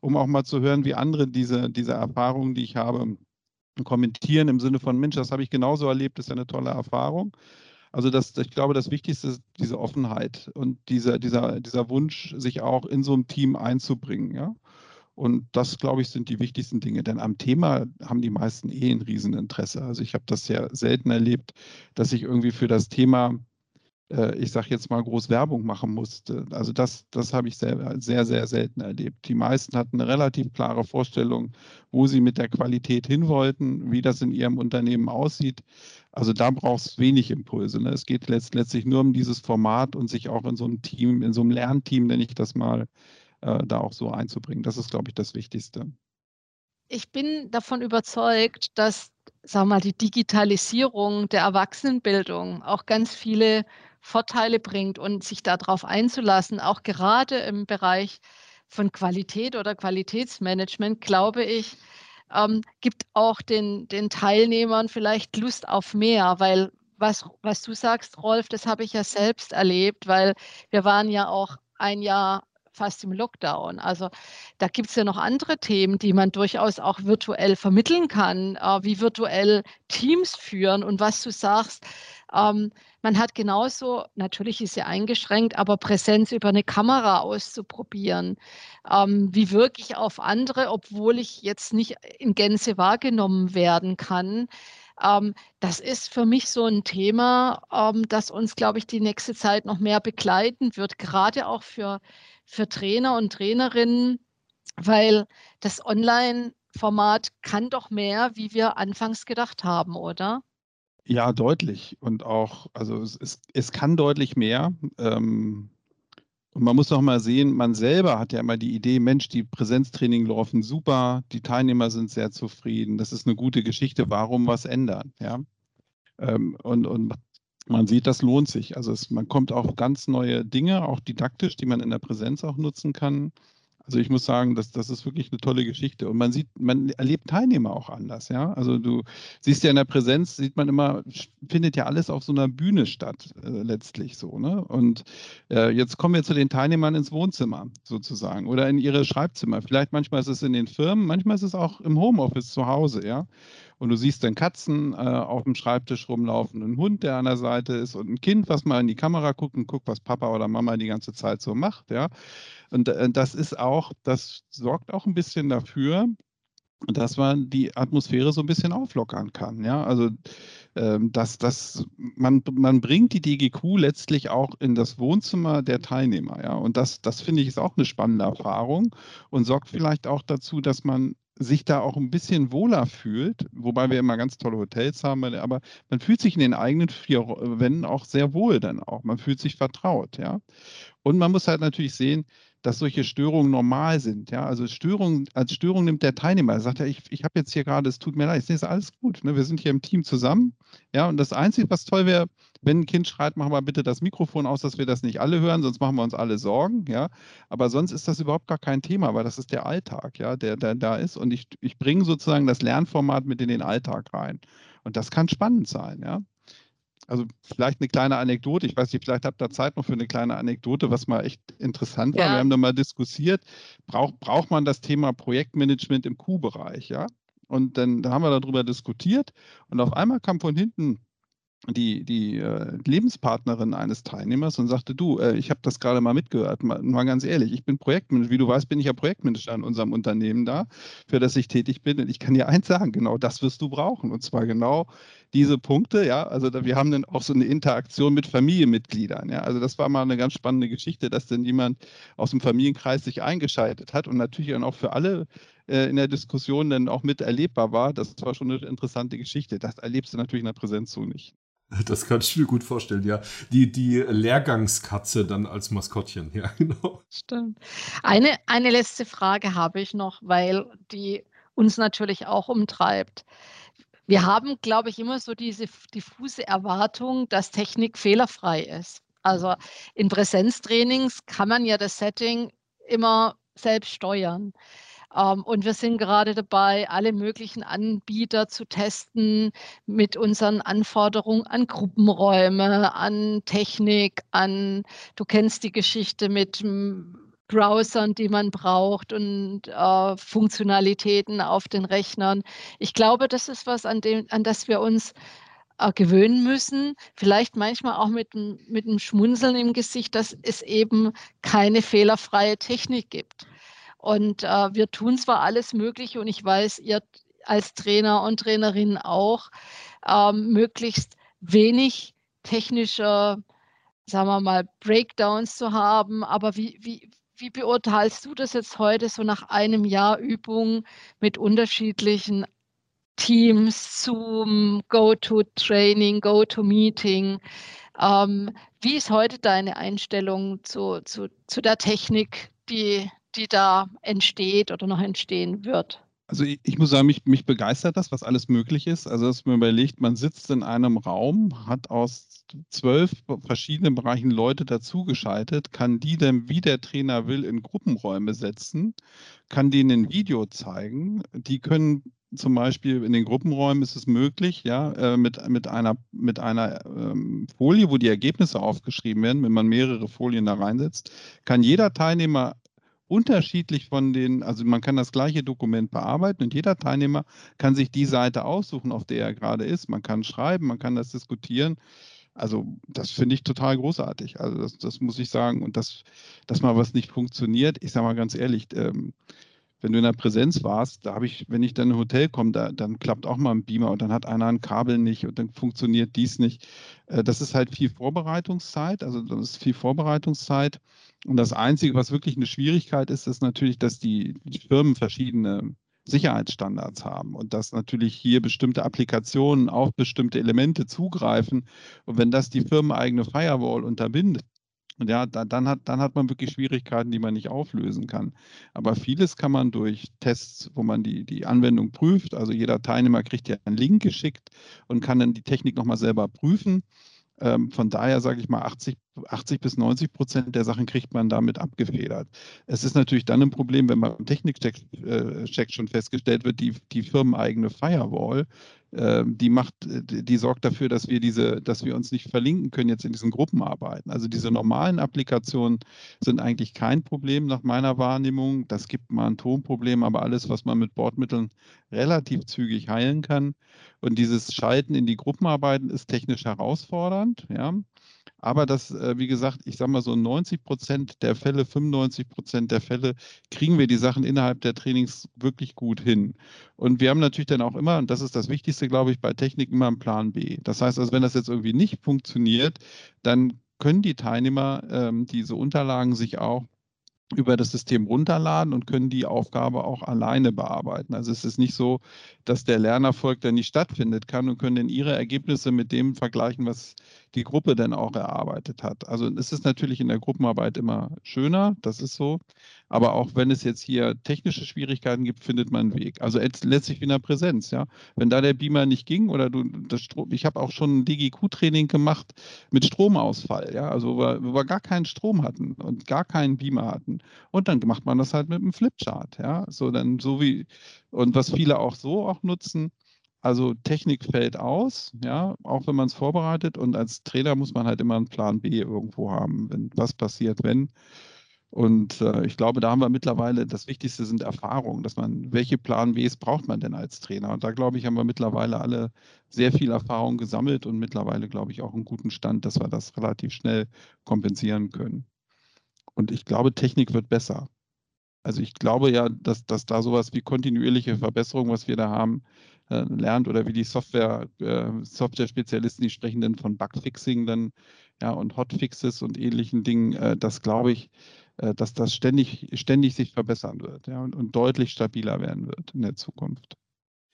um auch mal zu hören, wie andere diese, diese Erfahrungen, die ich habe, kommentieren im Sinne von, Mensch, das habe ich genauso erlebt, das ist ja eine tolle Erfahrung. Also das, ich glaube, das Wichtigste ist diese Offenheit und dieser, dieser, dieser Wunsch, sich auch in so ein Team einzubringen. Ja? Und das, glaube ich, sind die wichtigsten Dinge. Denn am Thema haben die meisten eh ein Rieseninteresse. Also ich habe das sehr selten erlebt, dass ich irgendwie für das Thema äh, ich sage jetzt mal, groß Werbung machen musste. Also das, das habe ich sehr, sehr, sehr selten erlebt. Die meisten hatten eine relativ klare Vorstellung, wo sie mit der Qualität hin wollten, wie das in ihrem Unternehmen aussieht. Also da braucht es wenig Impulse. Ne? Es geht letztlich nur um dieses Format und sich auch in so einem Team, in so einem Lernteam, nenne ich das mal, äh, da auch so einzubringen. Das ist, glaube ich, das Wichtigste. Ich bin davon überzeugt, dass sag mal, die Digitalisierung der Erwachsenenbildung auch ganz viele Vorteile bringt und sich darauf einzulassen, auch gerade im Bereich von Qualität oder Qualitätsmanagement, glaube ich, ähm, gibt auch den, den Teilnehmern vielleicht Lust auf mehr, weil was, was du sagst, Rolf, das habe ich ja selbst erlebt, weil wir waren ja auch ein Jahr fast im Lockdown. Also da gibt es ja noch andere Themen, die man durchaus auch virtuell vermitteln kann, äh, wie virtuell Teams führen und was du sagst. Ähm, man hat genauso, natürlich ist sie eingeschränkt, aber Präsenz über eine Kamera auszuprobieren. Ähm, wie wirke ich auf andere, obwohl ich jetzt nicht in Gänze wahrgenommen werden kann? Ähm, das ist für mich so ein Thema, ähm, das uns, glaube ich, die nächste Zeit noch mehr begleiten wird, gerade auch für, für Trainer und Trainerinnen, weil das Online-Format kann doch mehr, wie wir anfangs gedacht haben, oder? Ja, deutlich. Und auch, also es, es, es kann deutlich mehr. Ähm, und man muss auch mal sehen, man selber hat ja immer die Idee, Mensch, die Präsenztraining laufen super, die Teilnehmer sind sehr zufrieden, das ist eine gute Geschichte, warum was ändern? Ja? Ähm, und, und man sieht, das lohnt sich. Also es, man kommt auf ganz neue Dinge, auch didaktisch, die man in der Präsenz auch nutzen kann. Also ich muss sagen, das, das ist wirklich eine tolle Geschichte. Und man sieht, man erlebt Teilnehmer auch anders, ja. Also du siehst ja in der Präsenz, sieht man immer, findet ja alles auf so einer Bühne statt, äh, letztlich so, ne? Und äh, jetzt kommen wir zu den Teilnehmern ins Wohnzimmer sozusagen oder in ihre Schreibzimmer. Vielleicht manchmal ist es in den Firmen, manchmal ist es auch im Homeoffice zu Hause, ja. Und du siehst dann Katzen äh, auf dem Schreibtisch rumlaufen, einen Hund, der an der Seite ist und ein Kind, was mal in die Kamera guckt und guckt, was Papa oder Mama die ganze Zeit so macht, ja. Und äh, das ist auch, das sorgt auch ein bisschen dafür, dass man die Atmosphäre so ein bisschen auflockern kann. Ja, also ähm, dass, dass man, man bringt die DGQ letztlich auch in das Wohnzimmer der Teilnehmer. Ja, und das, das finde ich ist auch eine spannende Erfahrung und sorgt vielleicht auch dazu, dass man sich da auch ein bisschen wohler fühlt, wobei wir immer ganz tolle Hotels haben, aber man fühlt sich in den eigenen vier Wänden auch sehr wohl dann auch. Man fühlt sich vertraut, ja. Und man muss halt natürlich sehen, dass solche Störungen normal sind. Ja? Also Störung, als Störung nimmt der Teilnehmer, er sagt ja, ich, ich habe jetzt hier gerade, es tut mir leid, es ist alles gut. Ne? Wir sind hier im Team zusammen. Ja, und das Einzige, was toll wäre, wenn ein Kind schreit, machen wir bitte das Mikrofon aus, dass wir das nicht alle hören, sonst machen wir uns alle Sorgen. Ja, aber sonst ist das überhaupt gar kein Thema, weil das ist der Alltag, ja, der, der da ist. Und ich, ich bringe sozusagen das Lernformat mit in den Alltag rein. Und das kann spannend sein, ja also vielleicht eine kleine Anekdote, ich weiß nicht, vielleicht habt ihr Zeit noch für eine kleine Anekdote, was mal echt interessant war. Ja. Wir haben da mal diskutiert, braucht, braucht man das Thema Projektmanagement im Q-Bereich, ja? Und dann da haben wir darüber diskutiert und auf einmal kam von hinten die, die äh, Lebenspartnerin eines Teilnehmers und sagte, du, äh, ich habe das gerade mal mitgehört, mal, mal, ganz ehrlich, ich bin Projektmanager, wie du weißt, bin ich ja Projektmanager in unserem Unternehmen da, für das ich tätig bin und ich kann dir eins sagen, genau das wirst du brauchen und zwar genau diese Punkte, ja, also da, wir haben dann auch so eine Interaktion mit Familienmitgliedern, ja, also das war mal eine ganz spannende Geschichte, dass denn jemand aus dem Familienkreis sich eingeschaltet hat und natürlich dann auch für alle äh, in der Diskussion dann auch mit erlebbar war, das war schon eine interessante Geschichte, das erlebst du natürlich in der Präsenz so nicht. Das kann ich mir gut vorstellen, ja. Die, die Lehrgangskatze dann als Maskottchen, ja, *laughs* genau. Stimmt. Eine, eine letzte Frage habe ich noch, weil die uns natürlich auch umtreibt. Wir haben, glaube ich, immer so diese diffuse Erwartung, dass Technik fehlerfrei ist. Also in Präsenztrainings kann man ja das Setting immer selbst steuern. Ähm, und wir sind gerade dabei, alle möglichen Anbieter zu testen mit unseren Anforderungen an Gruppenräume, an Technik, an, du kennst die Geschichte mit Browsern, die man braucht und äh, Funktionalitäten auf den Rechnern. Ich glaube, das ist was, an, dem, an das wir uns äh, gewöhnen müssen. Vielleicht manchmal auch mit, mit einem Schmunzeln im Gesicht, dass es eben keine fehlerfreie Technik gibt. Und äh, wir tun zwar alles Mögliche und ich weiß, ihr als Trainer und Trainerin auch, ähm, möglichst wenig technische, sagen wir mal, Breakdowns zu haben. Aber wie, wie, wie beurteilst du das jetzt heute so nach einem Jahr Übung mit unterschiedlichen Teams, Zoom, Go-to-Training, Go-to-Meeting? Ähm, wie ist heute deine Einstellung zu, zu, zu der Technik, die, die da entsteht oder noch entstehen wird? Also ich, ich, muss sagen, mich, mich begeistert das, was alles möglich ist. Also dass man überlegt, man sitzt in einem Raum, hat aus zwölf verschiedenen Bereichen Leute dazugeschaltet, kann die dann, wie der Trainer will, in Gruppenräume setzen, kann denen ein Video zeigen. Die können zum Beispiel in den Gruppenräumen ist es möglich, ja, äh, mit, mit einer, mit einer ähm, Folie, wo die Ergebnisse aufgeschrieben werden, wenn man mehrere Folien da reinsetzt, kann jeder Teilnehmer unterschiedlich von den, also man kann das gleiche Dokument bearbeiten und jeder Teilnehmer kann sich die Seite aussuchen, auf der er gerade ist. Man kann schreiben, man kann das diskutieren. Also das finde ich total großartig. Also das, das, muss ich sagen. Und das, dass mal was nicht funktioniert, ich sage mal ganz ehrlich, ähm, wenn du in der Präsenz warst, da habe ich, wenn ich dann in ein Hotel komme, da, dann klappt auch mal ein Beamer und dann hat einer ein Kabel nicht und dann funktioniert dies nicht. Äh, das ist halt viel Vorbereitungszeit, also das ist viel Vorbereitungszeit. Und das Einzige, was wirklich eine Schwierigkeit ist, ist natürlich, dass die Firmen verschiedene Sicherheitsstandards haben und dass natürlich hier bestimmte Applikationen auf bestimmte Elemente zugreifen. Und wenn das die firmeneigene Firewall unterbindet, ja, dann, hat, dann hat man wirklich Schwierigkeiten, die man nicht auflösen kann. Aber vieles kann man durch Tests, wo man die, die Anwendung prüft. Also jeder Teilnehmer kriegt ja einen Link geschickt und kann dann die Technik nochmal selber prüfen. Ähm, von daher sage ich mal, 80, 80 bis 90 Prozent der Sachen kriegt man damit abgefedert. Es ist natürlich dann ein Problem, wenn beim Technikcheck äh, schon festgestellt wird, die, die firmeneigene Firewall ähm, die macht, die sorgt dafür, dass wir diese, dass wir uns nicht verlinken können jetzt in diesen Gruppenarbeiten. Also diese normalen Applikationen sind eigentlich kein Problem nach meiner Wahrnehmung. Das gibt mal ein Tonproblem, aber alles, was man mit Bordmitteln relativ zügig heilen kann. Und dieses Schalten in die Gruppenarbeiten ist technisch herausfordernd. Ja. Aber das, äh, wie gesagt, ich sage mal so 90 Prozent der Fälle, 95 Prozent der Fälle kriegen wir die Sachen innerhalb der Trainings wirklich gut hin. Und wir haben natürlich dann auch immer, und das ist das Wichtigste, glaube ich, bei Technik immer einen Plan B. Das heißt also, wenn das jetzt irgendwie nicht funktioniert, dann können die Teilnehmer ähm, diese Unterlagen sich auch über das System runterladen und können die Aufgabe auch alleine bearbeiten. Also es ist nicht so, dass der Lernerfolg dann nicht stattfindet kann und können dann ihre Ergebnisse mit dem vergleichen, was die Gruppe dann auch erarbeitet hat. Also es ist natürlich in der Gruppenarbeit immer schöner, das ist so. Aber auch wenn es jetzt hier technische Schwierigkeiten gibt, findet man einen Weg. Also letztlich wie in der Präsenz, ja. Wenn da der Beamer nicht ging oder du das Strom, ich habe auch schon ein DGQ-Training gemacht mit Stromausfall, ja, also wo wir, wo wir gar keinen Strom hatten und gar keinen Beamer hatten. Und dann macht man das halt mit einem Flipchart, ja. So dann so wie, und was viele auch so auch nutzen, also Technik fällt aus, ja, auch wenn man es vorbereitet. Und als Trainer muss man halt immer einen Plan B irgendwo haben, wenn was passiert, wenn. Und äh, ich glaube, da haben wir mittlerweile, das Wichtigste sind Erfahrungen, dass man, welche Plan Bs braucht man denn als Trainer? Und da glaube ich, haben wir mittlerweile alle sehr viel Erfahrung gesammelt und mittlerweile, glaube ich, auch einen guten Stand, dass wir das relativ schnell kompensieren können. Und ich glaube, Technik wird besser. Also ich glaube ja, dass, dass da sowas wie kontinuierliche Verbesserung, was wir da haben, äh, lernt oder wie die Software, äh, Software-Spezialisten, die sprechen dann von Bugfixing dann, ja, und Hotfixes und ähnlichen Dingen, äh, das glaube ich, äh, dass das ständig, ständig sich verbessern wird, ja, und, und deutlich stabiler werden wird in der Zukunft.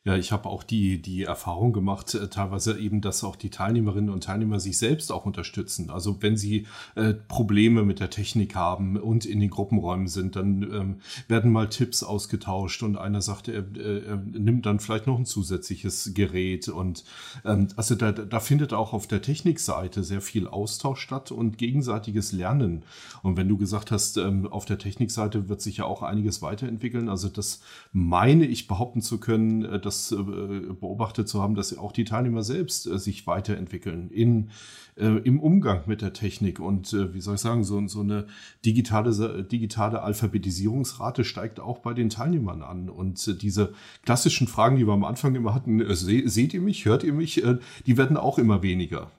Ja, ich habe auch die, die Erfahrung gemacht, äh, teilweise eben, dass auch die Teilnehmerinnen und Teilnehmer sich selbst auch unterstützen. Also wenn sie äh, Probleme mit der Technik haben und in den Gruppenräumen sind, dann ähm, werden mal Tipps ausgetauscht und einer sagt, er, er nimmt dann vielleicht noch ein zusätzliches Gerät. Und ähm, also da, da findet auch auf der Technikseite sehr viel Austausch statt und gegenseitiges Lernen. Und wenn du gesagt hast, ähm, auf der Technikseite wird sich ja auch einiges weiterentwickeln, also das meine ich behaupten zu können, äh, das äh, beobachtet zu haben, dass auch die Teilnehmer selbst äh, sich weiterentwickeln in, äh, im Umgang mit der Technik. Und wie soll ich sagen, so, so eine digitale, digitale Alphabetisierungsrate steigt auch bei den Teilnehmern an. Und diese klassischen Fragen, die wir am Anfang immer hatten, se seht ihr mich, hört ihr mich, die werden auch immer weniger.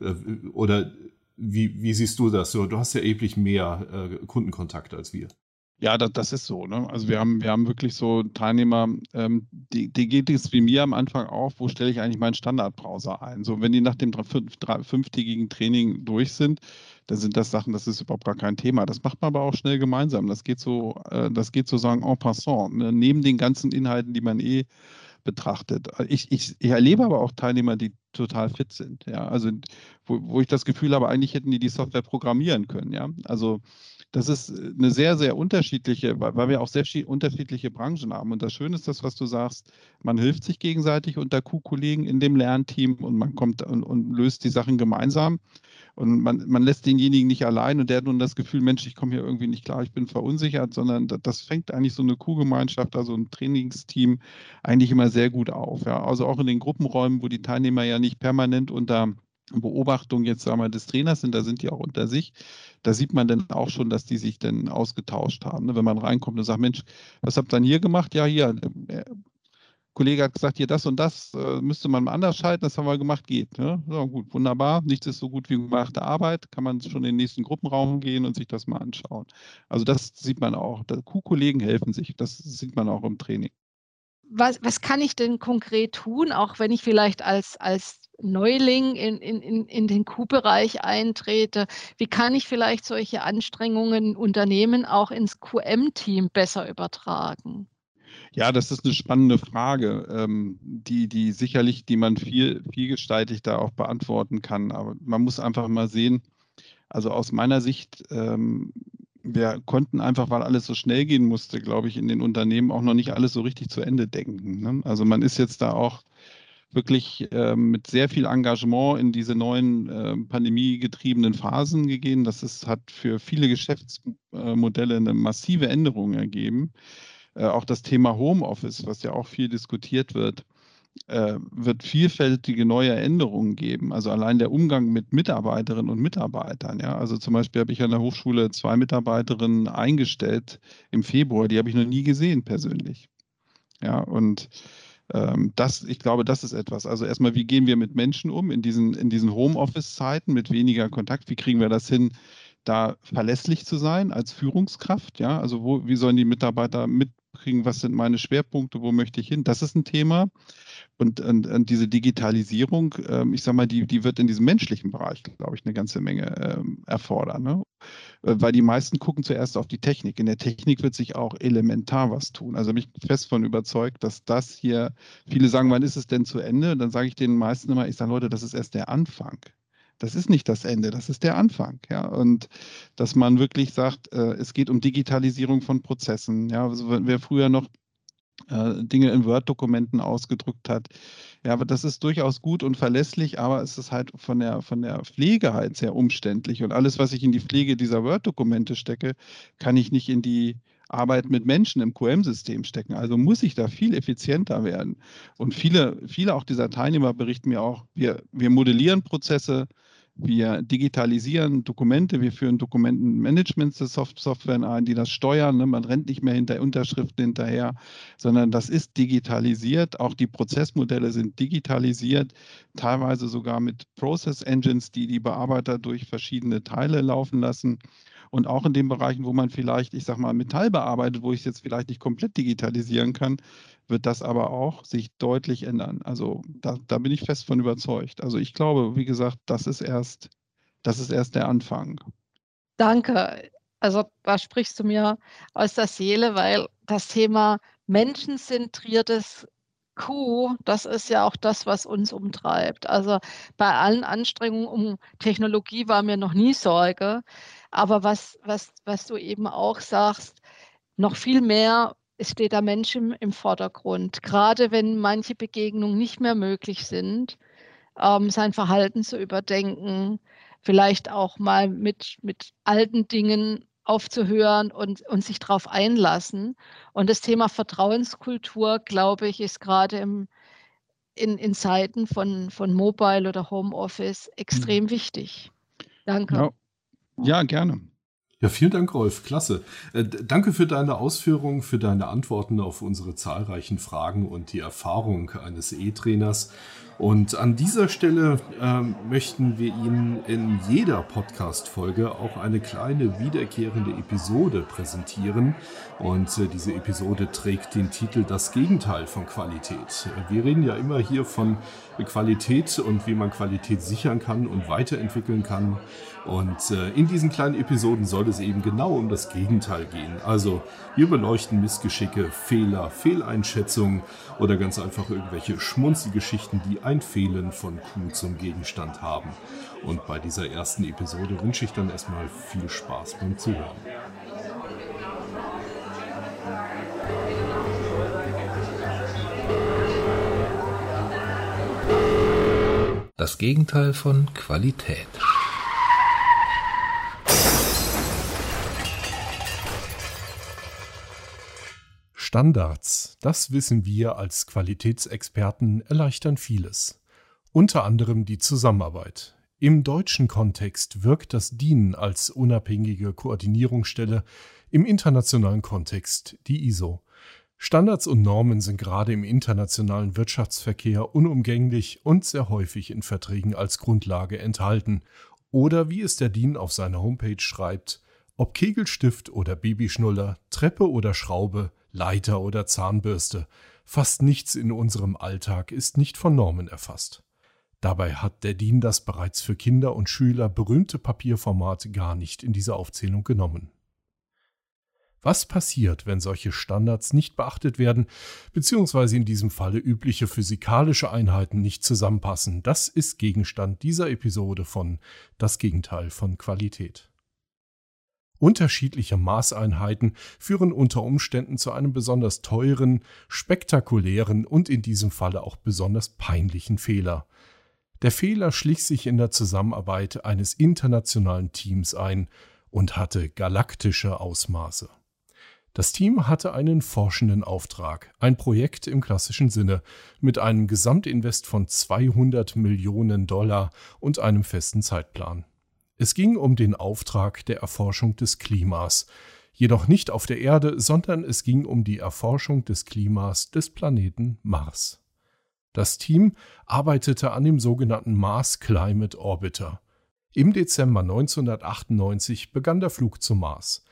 oder wie, wie siehst du das? Du hast ja erheblich mehr Kundenkontakt als wir. Ja, das, das ist so. Ne? Also wir haben, wir haben wirklich so Teilnehmer, ähm, die, die geht es wie mir am Anfang auf, wo stelle ich eigentlich meinen Standardbrowser ein? So, wenn die nach dem fünf, drei, fünftägigen Training durch sind, dann sind das Sachen, das ist überhaupt gar kein Thema. Das macht man aber auch schnell gemeinsam. Das geht so, äh, das geht sozusagen en passant. Ne? Neben den ganzen Inhalten, die man eh betrachtet. Ich, ich, ich, erlebe aber auch Teilnehmer, die total fit sind. Ja, also wo, wo ich das Gefühl habe, eigentlich hätten die die Software programmieren können. Ja, also das ist eine sehr, sehr unterschiedliche, weil wir auch sehr unterschiedliche Branchen haben. Und das Schöne ist das, was du sagst, man hilft sich gegenseitig unter Q-Kollegen in dem Lernteam und man kommt und, und löst die Sachen gemeinsam. Und man, man lässt denjenigen nicht allein und der hat nun das Gefühl, Mensch, ich komme hier irgendwie nicht klar, ich bin verunsichert, sondern das, das fängt eigentlich so eine Kuhgemeinschaft, also ein Trainingsteam eigentlich immer sehr gut auf. Ja. Also auch in den Gruppenräumen, wo die Teilnehmer ja nicht permanent unter Beobachtung jetzt sagen wir, des Trainers sind, da sind die auch unter sich. Da sieht man dann auch schon, dass die sich dann ausgetauscht haben. Ne? Wenn man reinkommt und sagt, Mensch, was habt ihr dann hier gemacht? Ja, hier, der Kollege hat gesagt, hier das und das äh, müsste man anders schalten, das haben wir gemacht, geht. Ne? So, gut, wunderbar. Nichts ist so gut wie gemachte Arbeit. Kann man schon in den nächsten Gruppenraum gehen und sich das mal anschauen. Also das sieht man auch. Q-Kollegen helfen sich. Das sieht man auch im Training was, was kann ich denn konkret tun, auch wenn ich vielleicht als, als Neuling in, in, in den Q-Bereich eintrete? Wie kann ich vielleicht solche Anstrengungen Unternehmen auch ins QM-Team besser übertragen? Ja, das ist eine spannende Frage, ähm, die, die sicherlich, die man viel, vielgestaltig da auch beantworten kann. Aber man muss einfach mal sehen, also aus meiner Sicht ähm, wir konnten einfach, weil alles so schnell gehen musste, glaube ich, in den Unternehmen auch noch nicht alles so richtig zu Ende denken. Ne? Also man ist jetzt da auch wirklich äh, mit sehr viel Engagement in diese neuen äh, pandemiegetriebenen Phasen gegeben. Das ist, hat für viele Geschäftsmodelle eine massive Änderung ergeben. Äh, auch das Thema Homeoffice, was ja auch viel diskutiert wird, äh, wird vielfältige neue Änderungen geben. Also allein der Umgang mit Mitarbeiterinnen und Mitarbeitern. Ja, also zum Beispiel habe ich an der Hochschule zwei Mitarbeiterinnen eingestellt im Februar. Die habe ich noch nie gesehen persönlich. Ja, und das, ich glaube, das ist etwas. Also erstmal, wie gehen wir mit Menschen um in diesen, in diesen Homeoffice-Zeiten mit weniger Kontakt? Wie kriegen wir das hin, da verlässlich zu sein als Führungskraft? Ja, also wo, wie sollen die Mitarbeiter mitkriegen, was sind meine Schwerpunkte, wo möchte ich hin? Das ist ein Thema. Und, und, und, diese Digitalisierung, ähm, ich sage mal, die, die wird in diesem menschlichen Bereich, glaube ich, eine ganze Menge ähm, erfordern. Ne? Äh, weil die meisten gucken zuerst auf die Technik. In der Technik wird sich auch elementar was tun. Also bin ich fest von überzeugt, dass das hier, viele sagen, wann ist es denn zu Ende? Und dann sage ich den meisten immer, ich sage, Leute, das ist erst der Anfang. Das ist nicht das Ende, das ist der Anfang. Ja? Und dass man wirklich sagt, äh, es geht um Digitalisierung von Prozessen. Ja? Also, wer früher noch äh, Dinge in Word-Dokumenten ausgedrückt hat. Ja, aber das ist durchaus gut und verlässlich, aber es ist halt von der, von der Pflege halt sehr umständlich. Und alles, was ich in die Pflege dieser Word-Dokumente stecke, kann ich nicht in die Arbeit mit Menschen im QM-System stecken. Also muss ich da viel effizienter werden. Und viele, viele auch dieser Teilnehmer berichten mir auch, wir, wir modellieren Prozesse, wir digitalisieren Dokumente, wir führen Dokumentenmanagement-Software ein, die das steuern. Ne? Man rennt nicht mehr hinter Unterschriften hinterher, sondern das ist digitalisiert. Auch die Prozessmodelle sind digitalisiert, teilweise sogar mit Process Engines, die die Bearbeiter durch verschiedene Teile laufen lassen. Und auch in den Bereichen, wo man vielleicht, ich sage mal, Metall bearbeitet, wo ich es jetzt vielleicht nicht komplett digitalisieren kann, wird das aber auch sich deutlich ändern. Also da, da bin ich fest von überzeugt. Also ich glaube, wie gesagt, das ist erst, das ist erst der Anfang. Danke. Also da sprichst du mir aus der Seele, weil das Thema menschenzentriertes Q, das ist ja auch das, was uns umtreibt. Also bei allen Anstrengungen um Technologie war mir noch nie Sorge. Aber was, was, was du eben auch sagst, noch viel mehr steht der Mensch im, im Vordergrund. Gerade wenn manche Begegnungen nicht mehr möglich sind, ähm, sein Verhalten zu überdenken, vielleicht auch mal mit, mit alten Dingen aufzuhören und, und sich darauf einlassen. Und das Thema Vertrauenskultur, glaube ich, ist gerade im, in, in Zeiten von, von Mobile oder Homeoffice extrem mhm. wichtig. Danke. Ja, ja gerne. Ja, vielen Dank, Rolf. Klasse. Äh, danke für deine Ausführungen, für deine Antworten auf unsere zahlreichen Fragen und die Erfahrung eines E-Trainers. Und an dieser Stelle äh, möchten wir Ihnen in jeder Podcast-Folge auch eine kleine wiederkehrende Episode präsentieren. Und äh, diese Episode trägt den Titel Das Gegenteil von Qualität. Wir reden ja immer hier von Qualität und wie man Qualität sichern kann und weiterentwickeln kann. Und äh, in diesen kleinen Episoden soll es eben genau um das Gegenteil gehen. Also wir beleuchten Missgeschicke, Fehler, Fehleinschätzungen oder ganz einfach irgendwelche Schmunzelgeschichten, die ein Fehlen von Kuh zum Gegenstand haben. Und bei dieser ersten Episode wünsche ich dann erstmal viel Spaß beim Zuhören. Das Gegenteil von Qualität. Standards, das wissen wir als Qualitätsexperten, erleichtern vieles. Unter anderem die Zusammenarbeit. Im deutschen Kontext wirkt das DIN als unabhängige Koordinierungsstelle, im internationalen Kontext die ISO. Standards und Normen sind gerade im internationalen Wirtschaftsverkehr unumgänglich und sehr häufig in Verträgen als Grundlage enthalten. Oder wie es der DIN auf seiner Homepage schreibt, ob Kegelstift oder Babyschnuller, Treppe oder Schraube, Leiter oder Zahnbürste. Fast nichts in unserem Alltag ist nicht von Normen erfasst. Dabei hat der DIN das bereits für Kinder und Schüler berühmte Papierformat gar nicht in diese Aufzählung genommen. Was passiert, wenn solche Standards nicht beachtet werden, beziehungsweise in diesem Falle übliche physikalische Einheiten nicht zusammenpassen? Das ist Gegenstand dieser Episode von Das Gegenteil von Qualität. Unterschiedliche Maßeinheiten führen unter Umständen zu einem besonders teuren, spektakulären und in diesem Falle auch besonders peinlichen Fehler. Der Fehler schlich sich in der Zusammenarbeit eines internationalen Teams ein und hatte galaktische Ausmaße. Das Team hatte einen forschenden Auftrag, ein Projekt im klassischen Sinne, mit einem Gesamtinvest von 200 Millionen Dollar und einem festen Zeitplan. Es ging um den Auftrag der Erforschung des Klimas, jedoch nicht auf der Erde, sondern es ging um die Erforschung des Klimas des Planeten Mars. Das Team arbeitete an dem sogenannten Mars Climate Orbiter. Im Dezember 1998 begann der Flug zum Mars.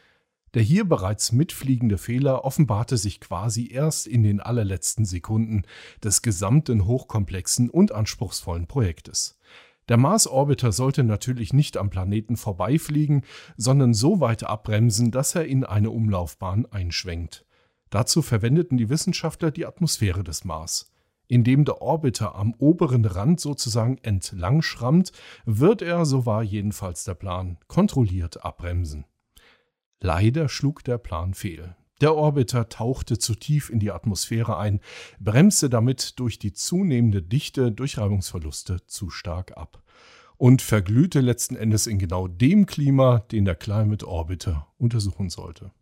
Der hier bereits mitfliegende Fehler offenbarte sich quasi erst in den allerletzten Sekunden des gesamten hochkomplexen und anspruchsvollen Projektes. Der Mars-Orbiter sollte natürlich nicht am Planeten vorbeifliegen, sondern so weit abbremsen, dass er in eine Umlaufbahn einschwenkt. Dazu verwendeten die Wissenschaftler die Atmosphäre des Mars. Indem der Orbiter am oberen Rand sozusagen entlang schrammt, wird er, so war jedenfalls der Plan, kontrolliert abbremsen. Leider schlug der Plan fehl. Der Orbiter tauchte zu tief in die Atmosphäre ein, bremste damit durch die zunehmende Dichte durch Reibungsverluste zu stark ab und verglühte letzten Endes in genau dem Klima, den der Climate Orbiter untersuchen sollte.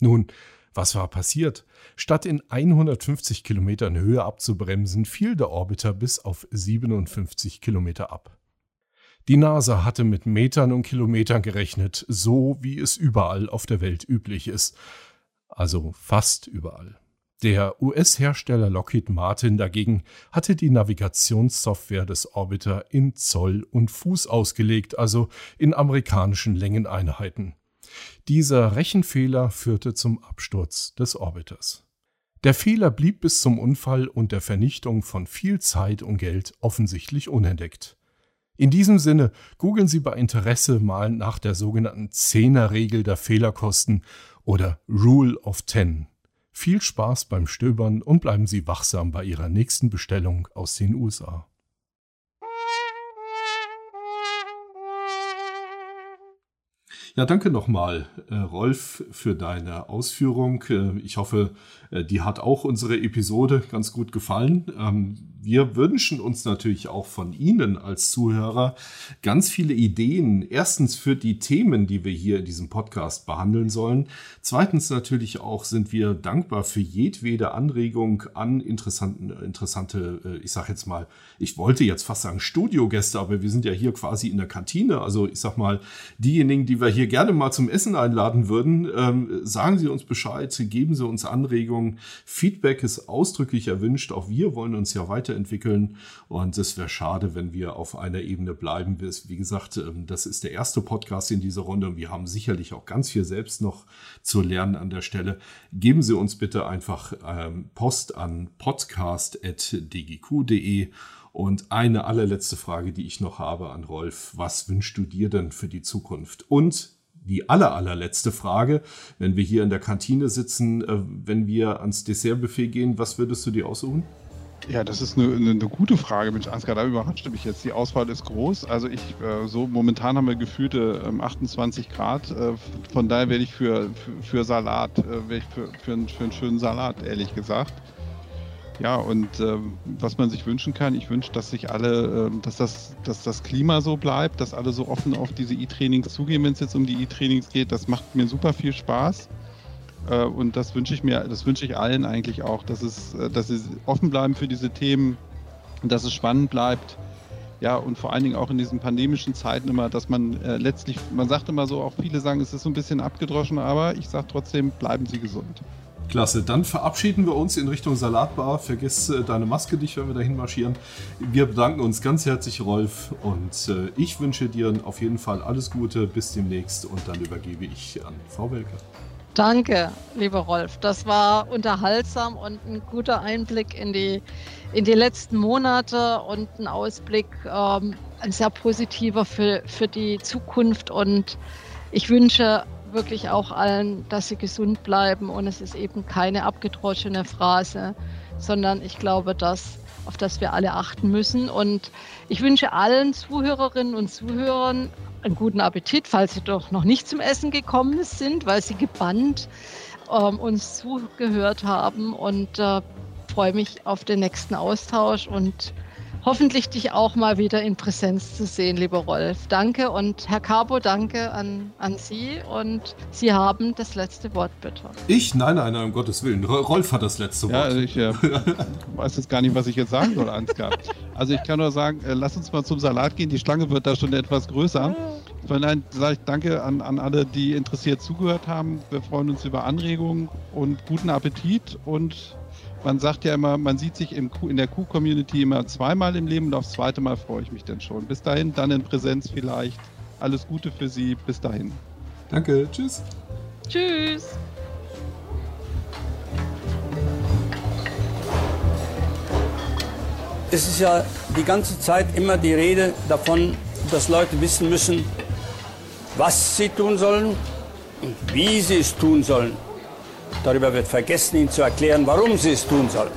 Nun, was war passiert? Statt in 150 Kilometern Höhe abzubremsen, fiel der Orbiter bis auf 57 Kilometer ab. Die NASA hatte mit Metern und Kilometern gerechnet, so wie es überall auf der Welt üblich ist also fast überall. Der US-Hersteller Lockheed Martin dagegen hatte die Navigationssoftware des Orbiter in Zoll und Fuß ausgelegt, also in amerikanischen Längeneinheiten. Dieser Rechenfehler führte zum Absturz des Orbiters. Der Fehler blieb bis zum Unfall und der Vernichtung von viel Zeit und Geld offensichtlich unentdeckt. In diesem Sinne googeln Sie bei Interesse mal nach der sogenannten Zehnerregel der Fehlerkosten oder Rule of Ten. Viel Spaß beim Stöbern und bleiben Sie wachsam bei Ihrer nächsten Bestellung aus den USA. Ja, danke nochmal, äh, Rolf, für deine Ausführung. Äh, ich hoffe, äh, die hat auch unsere Episode ganz gut gefallen. Ähm, wir wünschen uns natürlich auch von Ihnen als Zuhörer ganz viele Ideen. Erstens für die Themen, die wir hier in diesem Podcast behandeln sollen. Zweitens natürlich auch sind wir dankbar für jedwede Anregung an interessante, ich sage jetzt mal, ich wollte jetzt fast sagen Studiogäste, aber wir sind ja hier quasi in der Kantine. Also ich sag mal, diejenigen, die wir hier gerne mal zum Essen einladen würden, ähm, sagen Sie uns Bescheid, geben Sie uns Anregungen. Feedback ist ausdrücklich erwünscht. Auch wir wollen uns ja weiterentwickeln und es wäre schade, wenn wir auf einer Ebene bleiben. Wie gesagt, ähm, das ist der erste Podcast in dieser Runde und wir haben sicherlich auch ganz viel selbst noch zu lernen an der Stelle. Geben Sie uns bitte einfach ähm, Post an podcast.dgq.de und eine allerletzte Frage, die ich noch habe an Rolf. Was wünschst du dir denn für die Zukunft? Und die aller, allerletzte Frage, wenn wir hier in der Kantine sitzen, äh, wenn wir ans Dessertbuffet gehen, was würdest du dir aussuchen? Ja, das ist eine, eine, gute Frage. Mensch, Ansgar, da überrascht mich jetzt. Die Auswahl ist groß. Also ich, äh, so momentan haben wir gefühlte ähm, 28 Grad. Äh, von daher werde ich für, für, für Salat, für, für, einen, für einen schönen Salat, ehrlich gesagt. Ja, und äh, was man sich wünschen kann, ich wünsche, dass sich alle, äh, dass, das, dass das Klima so bleibt, dass alle so offen auf diese E-Trainings zugehen, wenn es jetzt um die E-Trainings geht. Das macht mir super viel Spaß. Äh, und das wünsche ich mir, das wünsche ich allen eigentlich auch, dass es, äh, dass sie offen bleiben für diese Themen, dass es spannend bleibt. Ja, und vor allen Dingen auch in diesen pandemischen Zeiten immer, dass man äh, letztlich, man sagt immer so, auch viele sagen, es ist so ein bisschen abgedroschen, aber ich sage trotzdem, bleiben Sie gesund. Klasse, dann verabschieden wir uns in Richtung Salatbar. Vergiss äh, deine Maske nicht, wenn wir dahin marschieren. Wir bedanken uns ganz herzlich, Rolf, und äh, ich wünsche dir auf jeden Fall alles Gute. Bis demnächst und dann übergebe ich an Frau Welker. Danke, lieber Rolf. Das war unterhaltsam und ein guter Einblick in die, in die letzten Monate und ein Ausblick, ähm, ein sehr positiver für, für die Zukunft. Und ich wünsche wirklich auch allen, dass sie gesund bleiben und es ist eben keine abgedroschene Phrase, sondern ich glaube, dass auf das wir alle achten müssen. Und ich wünsche allen Zuhörerinnen und Zuhörern einen guten Appetit, falls sie doch noch nicht zum Essen gekommen sind, weil sie gebannt ähm, uns zugehört haben und äh, freue mich auf den nächsten Austausch und hoffentlich dich auch mal wieder in Präsenz zu sehen, lieber Rolf. Danke und Herr Carbo, danke an, an Sie und Sie haben das letzte Wort, bitte. Ich? Nein, nein, nein, um Gottes Willen. Rolf hat das letzte Wort. Ja, also ich äh, *laughs* weiß jetzt gar nicht, was ich jetzt sagen soll, Ansgar. Also ich kann nur sagen, äh, lass uns mal zum Salat gehen. Die Schlange wird da schon etwas größer. Von daher sage ich danke an, an alle, die interessiert zugehört haben. Wir freuen uns über Anregungen und guten Appetit und man sagt ja immer, man sieht sich in der Q-Community immer zweimal im Leben und aufs zweite Mal freue ich mich dann schon. Bis dahin, dann in Präsenz vielleicht. Alles Gute für Sie. Bis dahin. Danke. Tschüss. Tschüss. Es ist ja die ganze Zeit immer die Rede davon, dass Leute wissen müssen, was sie tun sollen und wie sie es tun sollen. Darüber wird vergessen, ihnen zu erklären, warum sie es tun sollen.